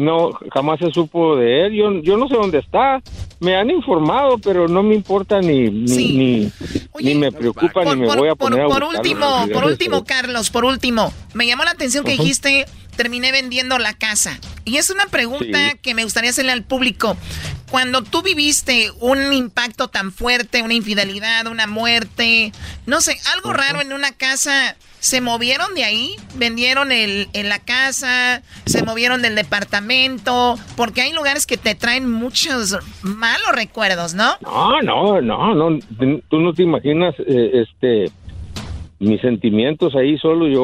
No, jamás se supo de él. Yo, yo no sé dónde está. Me han informado, pero no me importa ni ni, ni, ni me preocupa ni me voy a por, poner a por último, por último, Carlos, por último, me llamó la atención que dijiste, terminé vendiendo la casa. Y es una pregunta Sí. que me gustaría hacerle al público. Cuando tú viviste un impacto tan fuerte, una infidelidad, una muerte, no sé, algo raro en una casa, ¿se movieron de ahí? ¿Vendieron el, en la casa? ¿Se movieron del departamento? Porque hay lugares que te traen muchos malos recuerdos, ¿no? No, no, no, no. Tú no te imaginas, eh, este, mis sentimientos ahí solo. Yo,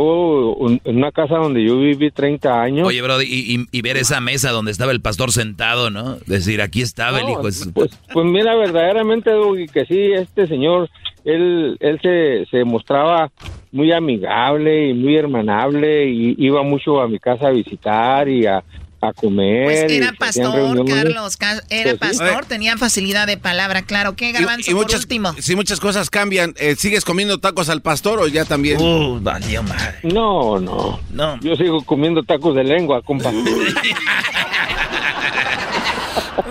un- en una casa donde yo viví 30 años. Oye, Brody, y, y- y ver esa mesa donde estaba el pastor sentado, ¿no? Decir, aquí estaba el hijo. de su- Pues, pues mira, verdaderamente, Doggy, que sí, este señor, él, él se, se mostraba muy amigable y muy hermanable y iba mucho a mi casa a visitar y a, a comer. Pues y era pastor. Carlos. ca- Era Pues sí. pastor, tenía facilidad de palabra, claro. ¿Qué garbanzo Y por muchas, último? si muchas cosas cambian, eh, ¿sigues comiendo tacos al pastor o ya también? Uh, valió madre. No, no, No. Yo sigo comiendo tacos de lengua, compa.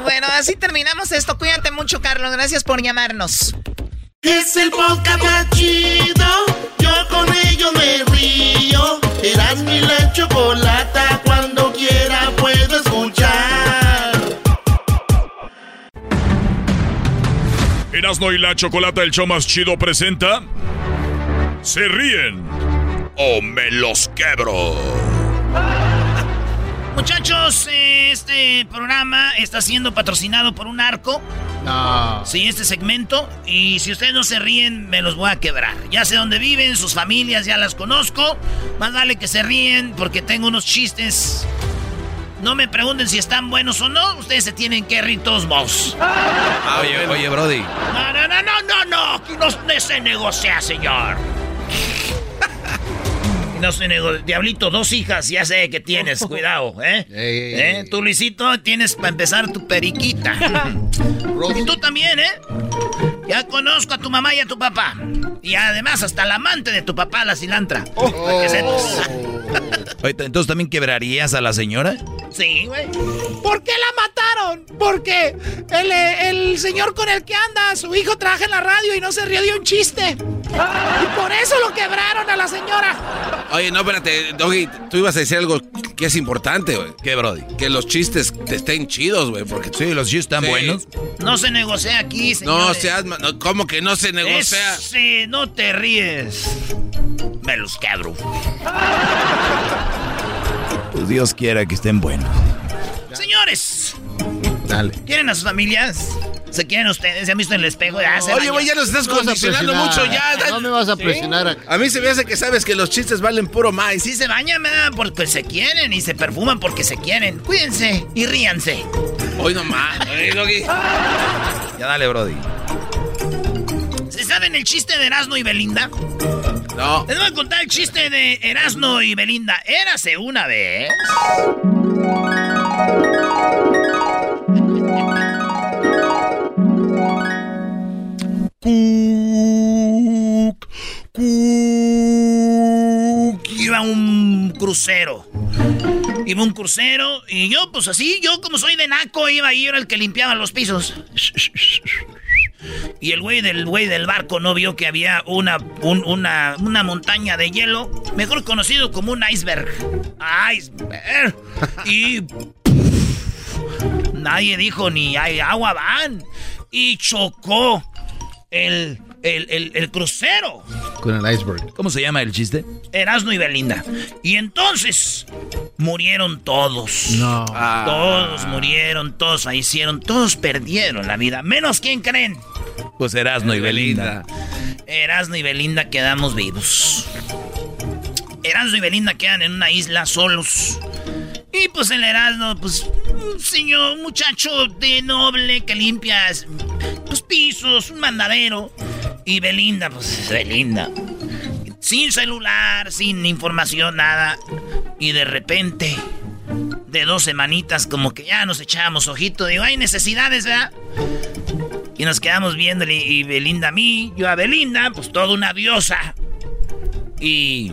Bueno, así terminamos esto. Cuídate mucho, Carlos. Gracias por llamarnos. Es el podcast más chido. Yo con ello me río. Eras mi la chocolata. Cuando quiera puedo escuchar. Erasno y la Chocolata, el show más chido, presenta. Se ríen o me los quebro. Muchachos, este programa está siendo patrocinado por un arco. No. Sí, este segmento. Y si ustedes no se ríen, me los voy a quebrar. Ya sé dónde viven, sus familias ya las conozco. Más vale que se ríen porque tengo unos chistes. No me pregunten si están buenos o no. Ustedes se tienen que reír todos modos. Oye, oye, Brody. No, no, no, no, no, no. No se negocia, señor. No se negocia. Diablito, dos hijas, ya sé que tienes, cuidado, ¿eh? ¿Eh? Tú, Luisito, tienes para empezar tu periquita. y tú también, ¿eh? Ya conozco a tu mamá y a tu papá. Y además hasta la amante de tu papá, la cilantra. Sepas. Oye, entonces también quebrarías a la señora. Sí, güey. ¿Por qué la Porque el, eh, el señor con el que anda, su hijo trabaja en la radio y no se rió de un chiste. Y por eso lo quebraron a la señora. Oye, no, espérate, Doggy, tú ibas a decir algo que es importante, güey. ¿Qué, Brody? Que los chistes te estén chidos, güey, porque... Sí, los chistes están Sí. buenos. No se negocia aquí, señor. No seas... no, ¿Cómo que no se negocia? Sí, no te ríes. me los quebro. Pues Dios quiera que estén buenos. Señores, Dale. ¿quieren a sus familias? ¿Se quieren ustedes? ¿Se han visto en el espejo? Ya se Oye, güey, ya nos estás No condicionando mucho. Ya, No me vas a presionar a- A mí se me hace que sabes que los chistes valen puro más. Sí se bañan, ¿verdad? Porque se quieren y se perfuman porque se quieren. Cuídense y ríanse. Hoy nomás. Ya dale, Brody. ¿Se saben el chiste de Erasmo y Belinda? No. Les voy a contar el chiste de Erasmo y Belinda. Érase una vez. Cuc. Iba un crucero. Iba un crucero y yo, pues así, yo como soy de naco, iba ahí, era el que limpiaba los pisos. Y el güey del güey del barco no vio que había una, un- una, una montaña de hielo, mejor conocido como un iceberg. Iceberg. Y nadie dijo ni hay agua van. Y chocó el, el, el- el crucero. Con el iceberg. ¿Cómo se llama el chiste? Erasmo y Belinda. Y entonces murieron todos. No. Todos murieron, todos fallecieron, todos perdieron la vida. Menos quién creen. Pues Erasmo y Belinda. Erasmo y Belinda quedamos vivos. Erasmo y Belinda quedan en una isla solos. Y pues el Erasmo, pues, un señor, un muchacho de noble que limpia los pisos, un mandadero. Y Belinda, pues, Belinda. Sin celular, sin información, nada. Y de repente, de dos semanitas, como que ya nos echábamos ojito. Digo, hay necesidades, ¿verdad? Y nos quedamos viéndole y Belinda a mí, yo a Belinda, pues toda una diosa. Y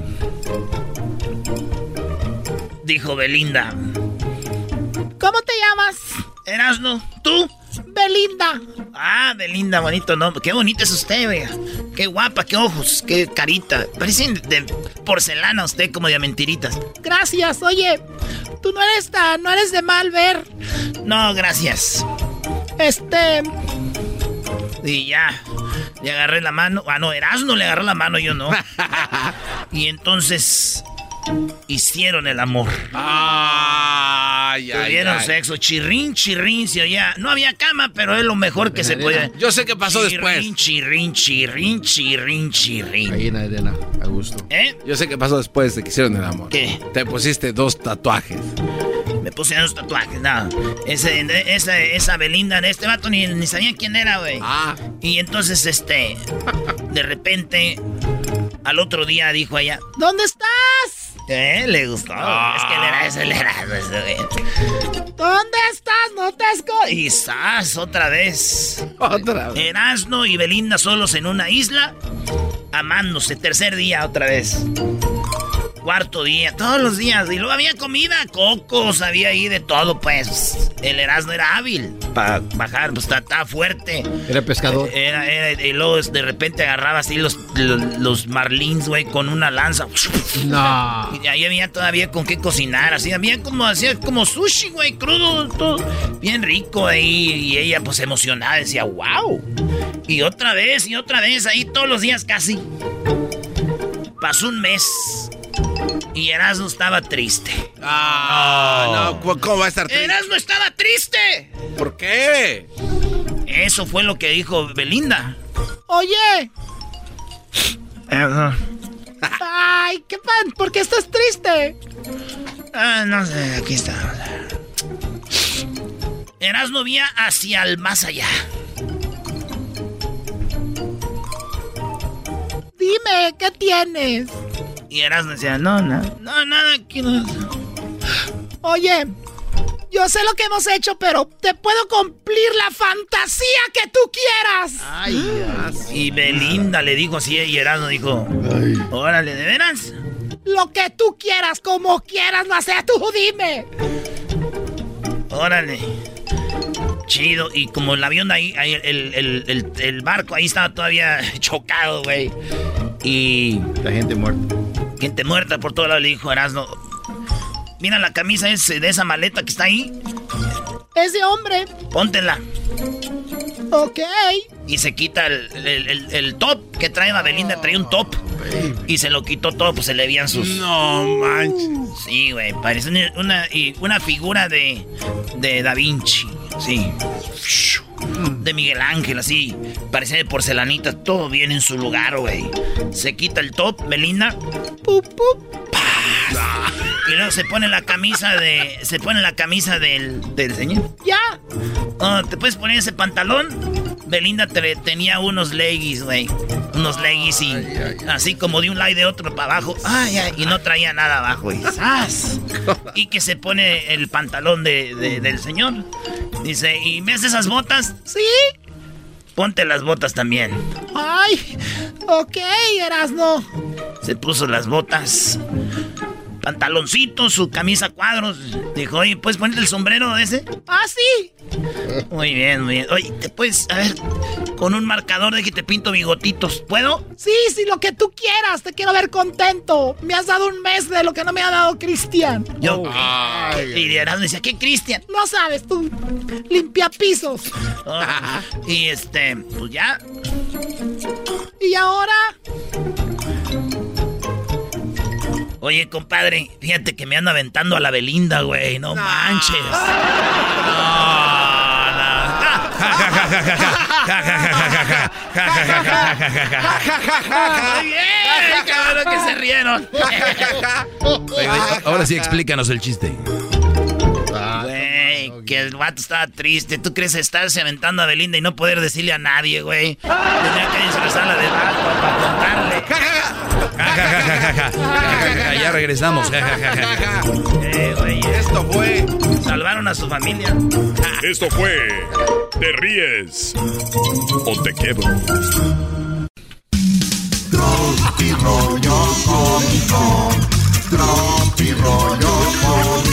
dijo Belinda, ¿Cómo te llamas? Erasno, ¿tú? Belinda. Ah, Belinda, bonito nombre. Qué bonita es usted, vea. Qué guapa, qué ojos, qué carita. Parecen de porcelana usted como de mentiritas. Gracias. Oye, tú no eres tan, no eres de mal ver. No, gracias. Este, Y ya, le agarré la mano. Ah, no, Erasno le agarró la mano, yo no. y entonces hicieron el amor. Ay, ay, Tuvieron ay. sexo, chirrín, chirrín, se oía. No había cama, pero es lo mejor que se podía. Yo sé qué pasó Chirrín, después. Chirrín, chirrín, chirrín, chirrín. Ahí en la arena, a gusto. ¿Eh? Yo sé qué pasó después de que hicieron el amor. ¿Qué? Te pusiste dos tatuajes. Me puse unos tatuajes, nada. Ese, esa, esa Belinda de este vato ni, ni sabía quién era, güey. Ah. Y entonces, este, de repente, al otro día dijo ella, ¿dónde estás? ¿Eh? Le gustó. Es que él era ese, él era ese, güey. ¿Dónde estás? No te esco. Y ¡zas! otra vez. Otra vez. Erasno y Belinda solos en una isla, amándose. Tercer día otra vez. Cuarto día, todos los días. Y luego había comida, cocos, había ahí de todo, pues. El Erasmo era hábil para bajar, pues estaba fuerte. Era pescador. Era, era, y luego de repente agarraba así los, los, los marlins, güey, con una lanza. No. Y ahí había todavía con qué cocinar, así había como hacía como sushi, güey, crudo, todo bien rico ahí y ella pues emocionada decía, "Wow." Y otra vez y otra vez ahí todos los días casi. Pasó un mes. Y Erasmo estaba triste. Ah, no, ¿cómo va a estar triste? Erasmo estaba triste. ¿Por qué? Eso fue lo que dijo Belinda. Oye. Ay, qué pan. ¿Por qué estás triste? Ah, no sé, aquí está. Erasmo vía hacia el más allá. Dime, ¿qué tienes? Y Erasmo decía, no, no, no, nada, aquí no. Oye, yo sé lo que hemos hecho, pero te puedo cumplir la fantasía que tú quieras. Ay, Y Belinda le dijo así y Erasmo dijo, órale, ¿de veras? Lo que tú quieras, como quieras, no sé, tú dime. Órale. Chido, y como el avión ahí, ahí, el, el- el- el barco ahí estaba todavía chocado, güey. Y La gente muerta. Gente muerta por todo lado le dijo Erasmo, mira la camisa ese, de esa maleta que está ahí, Ese hombre. póntela. Ok. Y se quita el, el- el- el top que trae Belinda, traía un top. Y se lo quitó todo, pues se le veían sus. No manches. Sí, güey, parece una, una figura de, de Da Vinci, sí. De Miguel Ángel, así. Parecía de porcelanita, todo bien en su lugar, güey. Se quita el top, Belinda. Pup, pup, paz. Y luego se pone la camisa de. Se pone la camisa del, del señor. Ya. Oh, ¿Te puedes poner ese pantalón? Belinda te- tenía unos leggings, güey. Unos leggings y así como de un lado y de otro para abajo. Ay, ay, y no traía nada abajo. Y, ¡zas! y que se pone el pantalón de- de- del señor. Dice, ¿y ves esas botas? Sí. Ponte las botas también. Ay. Ok, Erasno. Se puso las botas. Pantaloncito, su camisa a cuadros. Dijo, oye, ¿puedes ponerte el sombrero de ese? Ah, sí. Muy bien, muy bien. Oye, ¿te puedes, a ver, con un marcador de que te pinto bigotitos? ¿Puedo? Sí, sí, lo que tú quieras. Te quiero ver contento. Me has dado un mes de lo que no me ha dado Cristian. Yo. y de decía, ¿qué Cristian? No sabes tú. Limpia pisos. Oh, y este, pues ya. Y ahora. Oye, compadre, fíjate que me ando aventando a la Belinda, güey. No, manches. No, no. Muy bien, cabrón, que se rieron. Ahora sí explícanos el chiste. Güey, que el vato estaba triste. ¿Tú crees estarse aventando a Belinda y no poder decirle a nadie, güey? Tenía que disfrazarla de vato para contarle. Ya regresamos. Eh, Esto fue. Salvaron a su familia. Esto fue Te ríes o te quedo. Tropi rollo cómico. Tropi rollo cómico.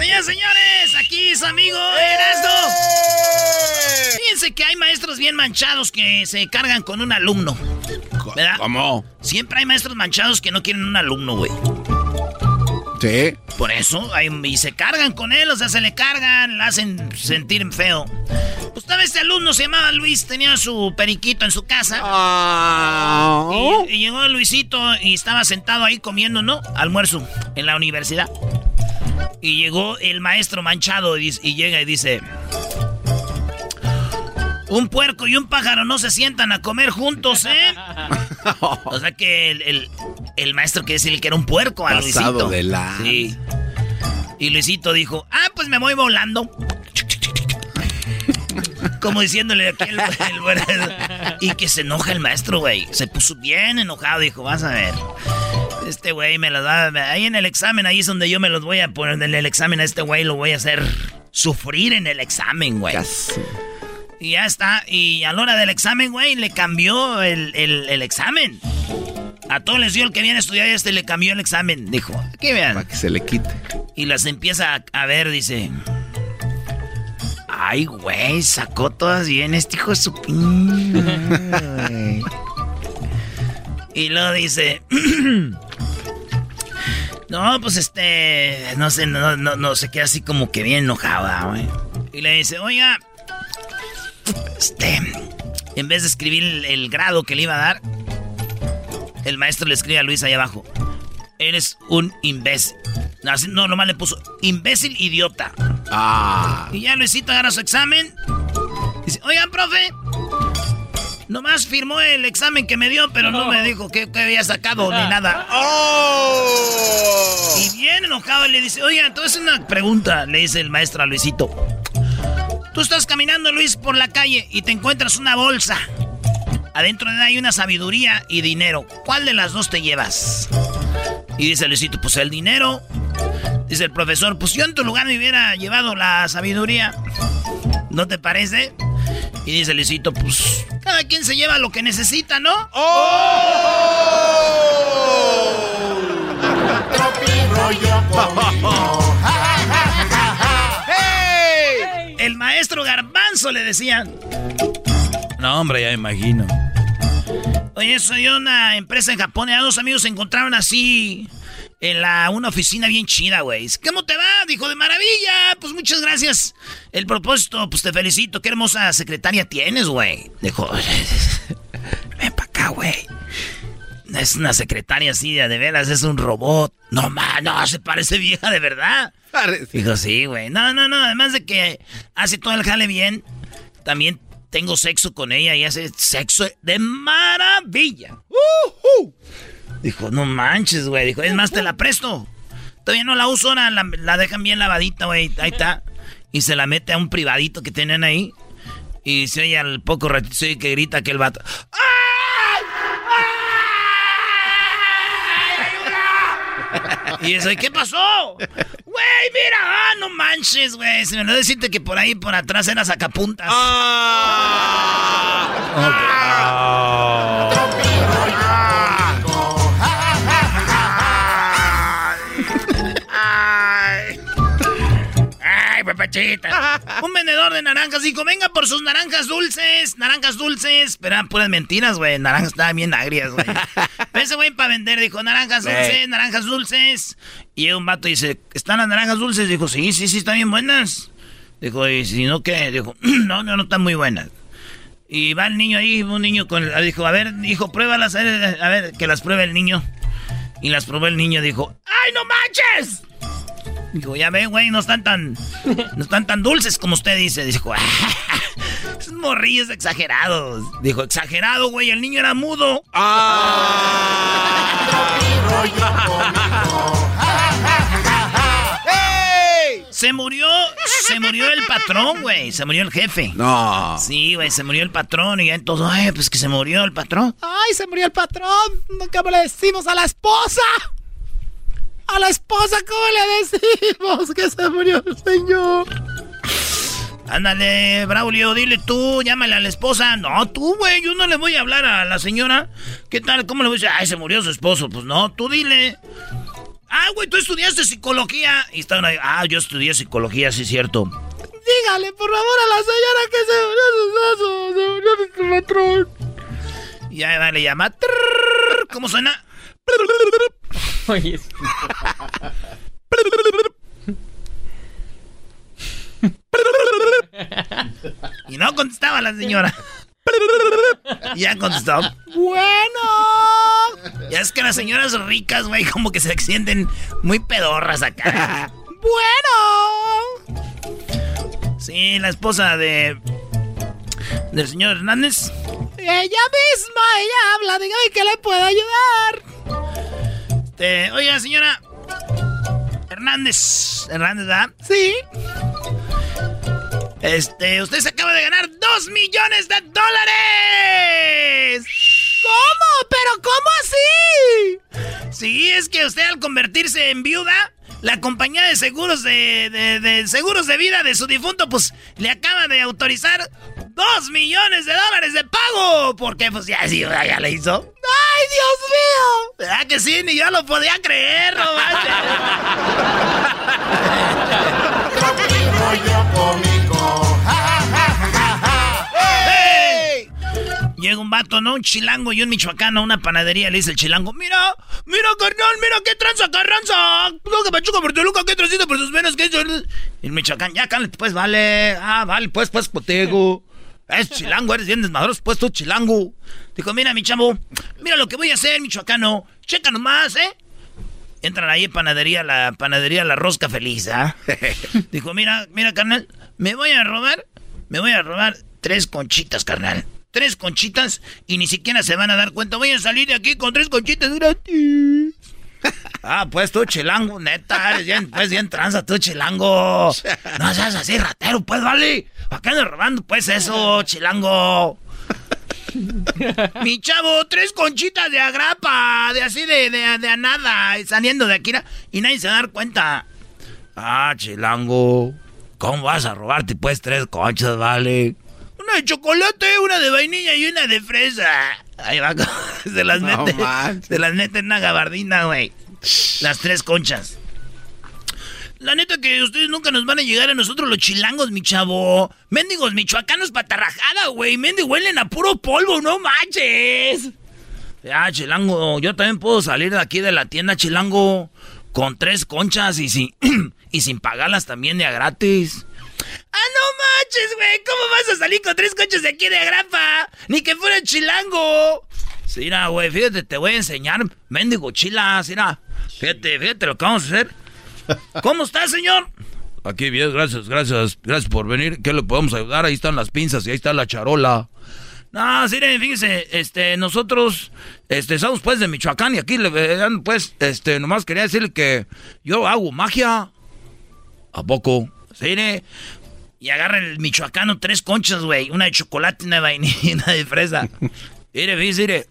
Señoras, señores, aquí su amigo Erasmo. Fíjense que hay maestros bien manchados que se cargan con un alumno. ¿Verdad? ¿Cómo? Siempre hay maestros manchados que no quieren un alumno, güey. Sí. Por eso, hay- y se cargan con él, o sea, se le cargan, le hacen sentir feo. Pues tal vez este alumno se llamaba Luis, tenía su periquito en su casa. Y, y llegó Luisito y estaba sentado ahí comiendo, ¿no? Almuerzo en la universidad. Y llegó el maestro manchado y, llega y dice... Un puerco y un pájaro no se sientan a comer juntos, ¿eh? O sea que el, el- el maestro quiere decirle que era un puerco a Pasado Luisito. de la- Sí. Y Luisito dijo, ah, pues me voy volando. Como diciéndole aquí el, el- Y que se enoja el maestro, güey. Se puso bien enojado, dijo, vas a ver. Este güey me los va a... Ahí en el examen, ahí es donde yo me los voy a poner. En el examen a este güey lo voy a hacer sufrir en el examen, güey. Y ya está. Y a la hora del examen, güey, le cambió el, el- el examen. A todos les dio el que viene a estudiar y este le cambió el examen. Dijo, aquí vean. Para que se le quite. Y las empieza a, a ver, dice. Ay, güey, sacó todas bien este hijo de su pin. güey". y luego dice. no, pues este. No sé, no, no, no, se queda así como que bien enojada, güey. Y le dice, oiga. Este. En vez de escribir el, el grado que le iba a dar, el maestro le escribe a Luis ahí abajo. Eres un imbécil. No, no, nomás le puso imbécil idiota. Ah. Y ya Luisito agarra su examen. Dice, oigan, profe. Nomás firmó el examen que me dio, pero no, me dijo que, que había sacado ni nada. Y bien enojado le dice, oigan, entonces una pregunta, le dice el maestro a Luisito. Tú estás caminando, Luis, por la calle y te encuentras una bolsa. Adentro de ella hay una sabiduría y dinero. ¿Cuál de las dos te llevas? Y dice Luisito, pues el dinero. Dice el profesor, pues yo en tu lugar me hubiera llevado la sabiduría. ¿No te parece? Y dice Luisito, pues cada quien se lleva lo que necesita, ¿no? El maestro Garbanzo le decían. No, hombre, ya me imagino. Oye, soy una empresa en Japón. Y dos amigos se encontraron así en la, una oficina bien chida, güey. ¿Cómo te va? Dijo, de maravilla. Pues muchas gracias. El propósito, pues te felicito. Qué hermosa secretaria tienes, güey. Dijo, ven para acá, güey. Es una secretaria así, de veras, es un robot. No, man, no, se parece vieja de verdad. Dijo, sí, güey. No, no, no, además de que hace todo el jale bien, también tengo sexo con ella y hace sexo de maravilla. Dijo, no manches, güey. Dijo, es más, te la presto. Todavía no la uso, ahora la, dejan bien lavadita, güey. Ahí está. Y se la mete a un privadito que tienen ahí. Y se oye al poco ratito que grita que el vato. Y eso, ¿qué pasó? Güey, mira, ah, no manches, güey. Se me olvidó decirte que por ahí, por atrás era sacapuntas. Ah. Ay, papachita. Un vendedor de naranjas dijo, venga por sus naranjas dulces, naranjas dulces. Pero eran puras mentiras, güey. Naranjas estaban bien agrias, güey. Ese güey para vender dijo, naranjas dulces, naranjas dulces. Y un vato dice, ¿están las naranjas dulces? Dijo, sí, sí, sí, están bien buenas. Dijo, ¿y si no qué? Dijo, no, no, no están muy buenas. Y va el niño ahí, un niño con... Dijo, a ver, hijo, pruébalas, a ver, a ver, que las pruebe el niño. Y las probó el niño, dijo, ¡ay, no manches! Dijo, ya ve, güey, no están tan. No están tan dulces como usted dice. Dijo, esos morrillos exagerados. Dijo, exagerado, güey, el niño era mudo. Se murió, se murió el patrón, güey. Se murió el jefe. No. Sí, güey, se murió el patrón y ya entonces, ay, pues que se murió el patrón. Ay, se murió el patrón. ¿Cómo le decimos a la esposa? A la esposa, ¿cómo le decimos que se murió el señor? Ándale, Braulio, dile tú, llámale a la esposa. No, tú, güey, yo no le voy a hablar a la señora. ¿Qué tal? ¿Cómo le voy a decir? Ay, se murió su esposo. Pues no, tú dile. Ah, güey, tú estudiaste psicología. Y estaban ahí. Ah, yo estudié psicología, sí cierto. Dígale, por favor, a la señora que se murió su esposo. Se murió su patrón. Ya, dale, llama. ¿Cómo suena? Oye. y no contestaba la señora. ya contestó. Bueno. Ya es que las señoras ricas, güey, como que se sienten muy pedorras acá. bueno. Sí, la esposa de. del señor Hernández. Ella misma, ella habla, dígame que le puedo ayudar. Este, oiga, señora Hernández. Hernández, ¿verdad? Sí. Este, usted se acaba de ganar dos millones de dólares. ¿Cómo? ¿Pero cómo así? Sí, es que usted al convertirse en viuda, la compañía de seguros de, de, seguros de vida de su difunto, pues le acaba de autorizar dos millones de dólares de pago. Porque pues ya, sí, ya le hizo. ¿Verdad que sí? Ni yo lo podía creer, no Llega un vato, ¿no? Un chilango y un michoacano a una panadería. Le dice el chilango, mira, mira, carnal, mira qué tranza, carranza. No, que pachuca por Toluca, qué trocito por sus venas, qué... Y el michoacán, ya, carnal, pues vale. Ah, vale, pues, pues, potego. Es chilango, eres bien desmadroso, pues tú chilango. Dijo, mira, mi chavo, mira lo que voy a hacer, michoacano. Checa nomás, ¿eh? Entran ahí en panadería, la panadería La Rosca Feliz, ¿ah? Dijo, mira, mira, carnal, me voy a robar, me voy a robar tres conchitas, carnal tres conchitas y ni siquiera se van a dar cuenta. Voy a salir de aquí con tres conchitas gratis. Ah, pues tú, chilango, neta, eres bien, pues bien tranza, tú, chilango. No seas así, ratero, pues, vale. ¿Para qué andas robando, pues, eso, chilango? Mi chavo, tres conchitas de agrapa, de así de, de, de a nada, saliendo de aquí, y nadie se va a dar cuenta. Ah, chilango, ¿cómo vas a robarte, pues, tres conchas, vale? Una de chocolate, una de vainilla y una de fresa. Ahí va, se las mete. Se las mete en una gabardina, güey. Las tres conchas. La neta que ustedes nunca nos van a llegar a nosotros los chilangos, mi chavo. Méndigos michoacanos patarrajada, güey. Méndigos huelen a puro polvo, no manches. Ya, Chilango, yo también puedo salir de aquí de la tienda, Chilango, con tres conchas y sin, y sin pagarlas también de a gratis. ¡Ah, no manches, güey! ¿Cómo vas a salir con tres conchas de aquí de grapa? Ni que fuera Chilango. Sí, mira, güey, fíjate, te voy a enseñar. Mendigo chilas, mira. Fíjate, fíjate lo que vamos a hacer. ¿Cómo está, señor? Aquí bien, gracias, gracias, gracias por venir. ¿Qué le podemos ayudar? Ahí están las pinzas y ahí está la charola. No, sí, fíjese, este, nosotros, este, somos pues de Michoacán y aquí le pues, este, nomás quería decirle que yo hago magia. ¿A poco? Sí, y agarra el michoacano tres conchas, güey. Una de chocolate y una de vainilla de fresa. mire, mire.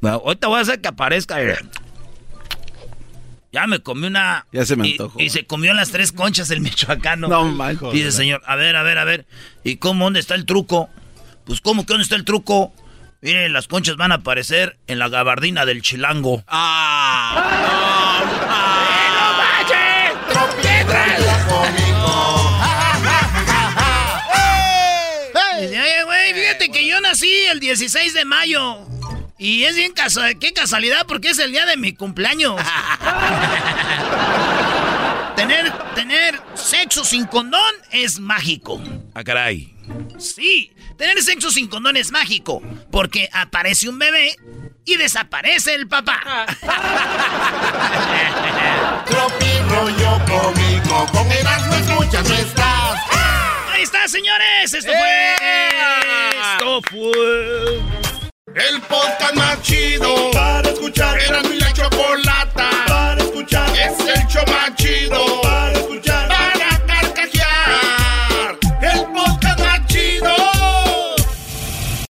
Bueno, ahorita voy a hacer que aparezca, mire. Ya me comí una. Ya se me y- antojó. Y, se comió las tres conchas el michoacano. No, man, joder. Dice, señor, a ver, a ver, a ver. ¿Y cómo, dónde está el truco? Pues, ¿cómo que dónde está el truco? Miren, las conchas van a aparecer en la gabardina del chilango. Dice, nací el 16 de mayo. Y es bien casual, qué casualidad porque es el día de mi cumpleaños. tener, tener sexo sin condón es mágico. Ah, caray. Sí, tener sexo sin condón es mágico. Porque aparece un bebé y desaparece el papá. Tropi rollo cómico, con Erasmo escuchas no estás. Ahí está, señores. Esto fue. Esto fue. El podcast más chido. Para escuchar. Era mi la chocolata. Para escuchar. Es el show más chido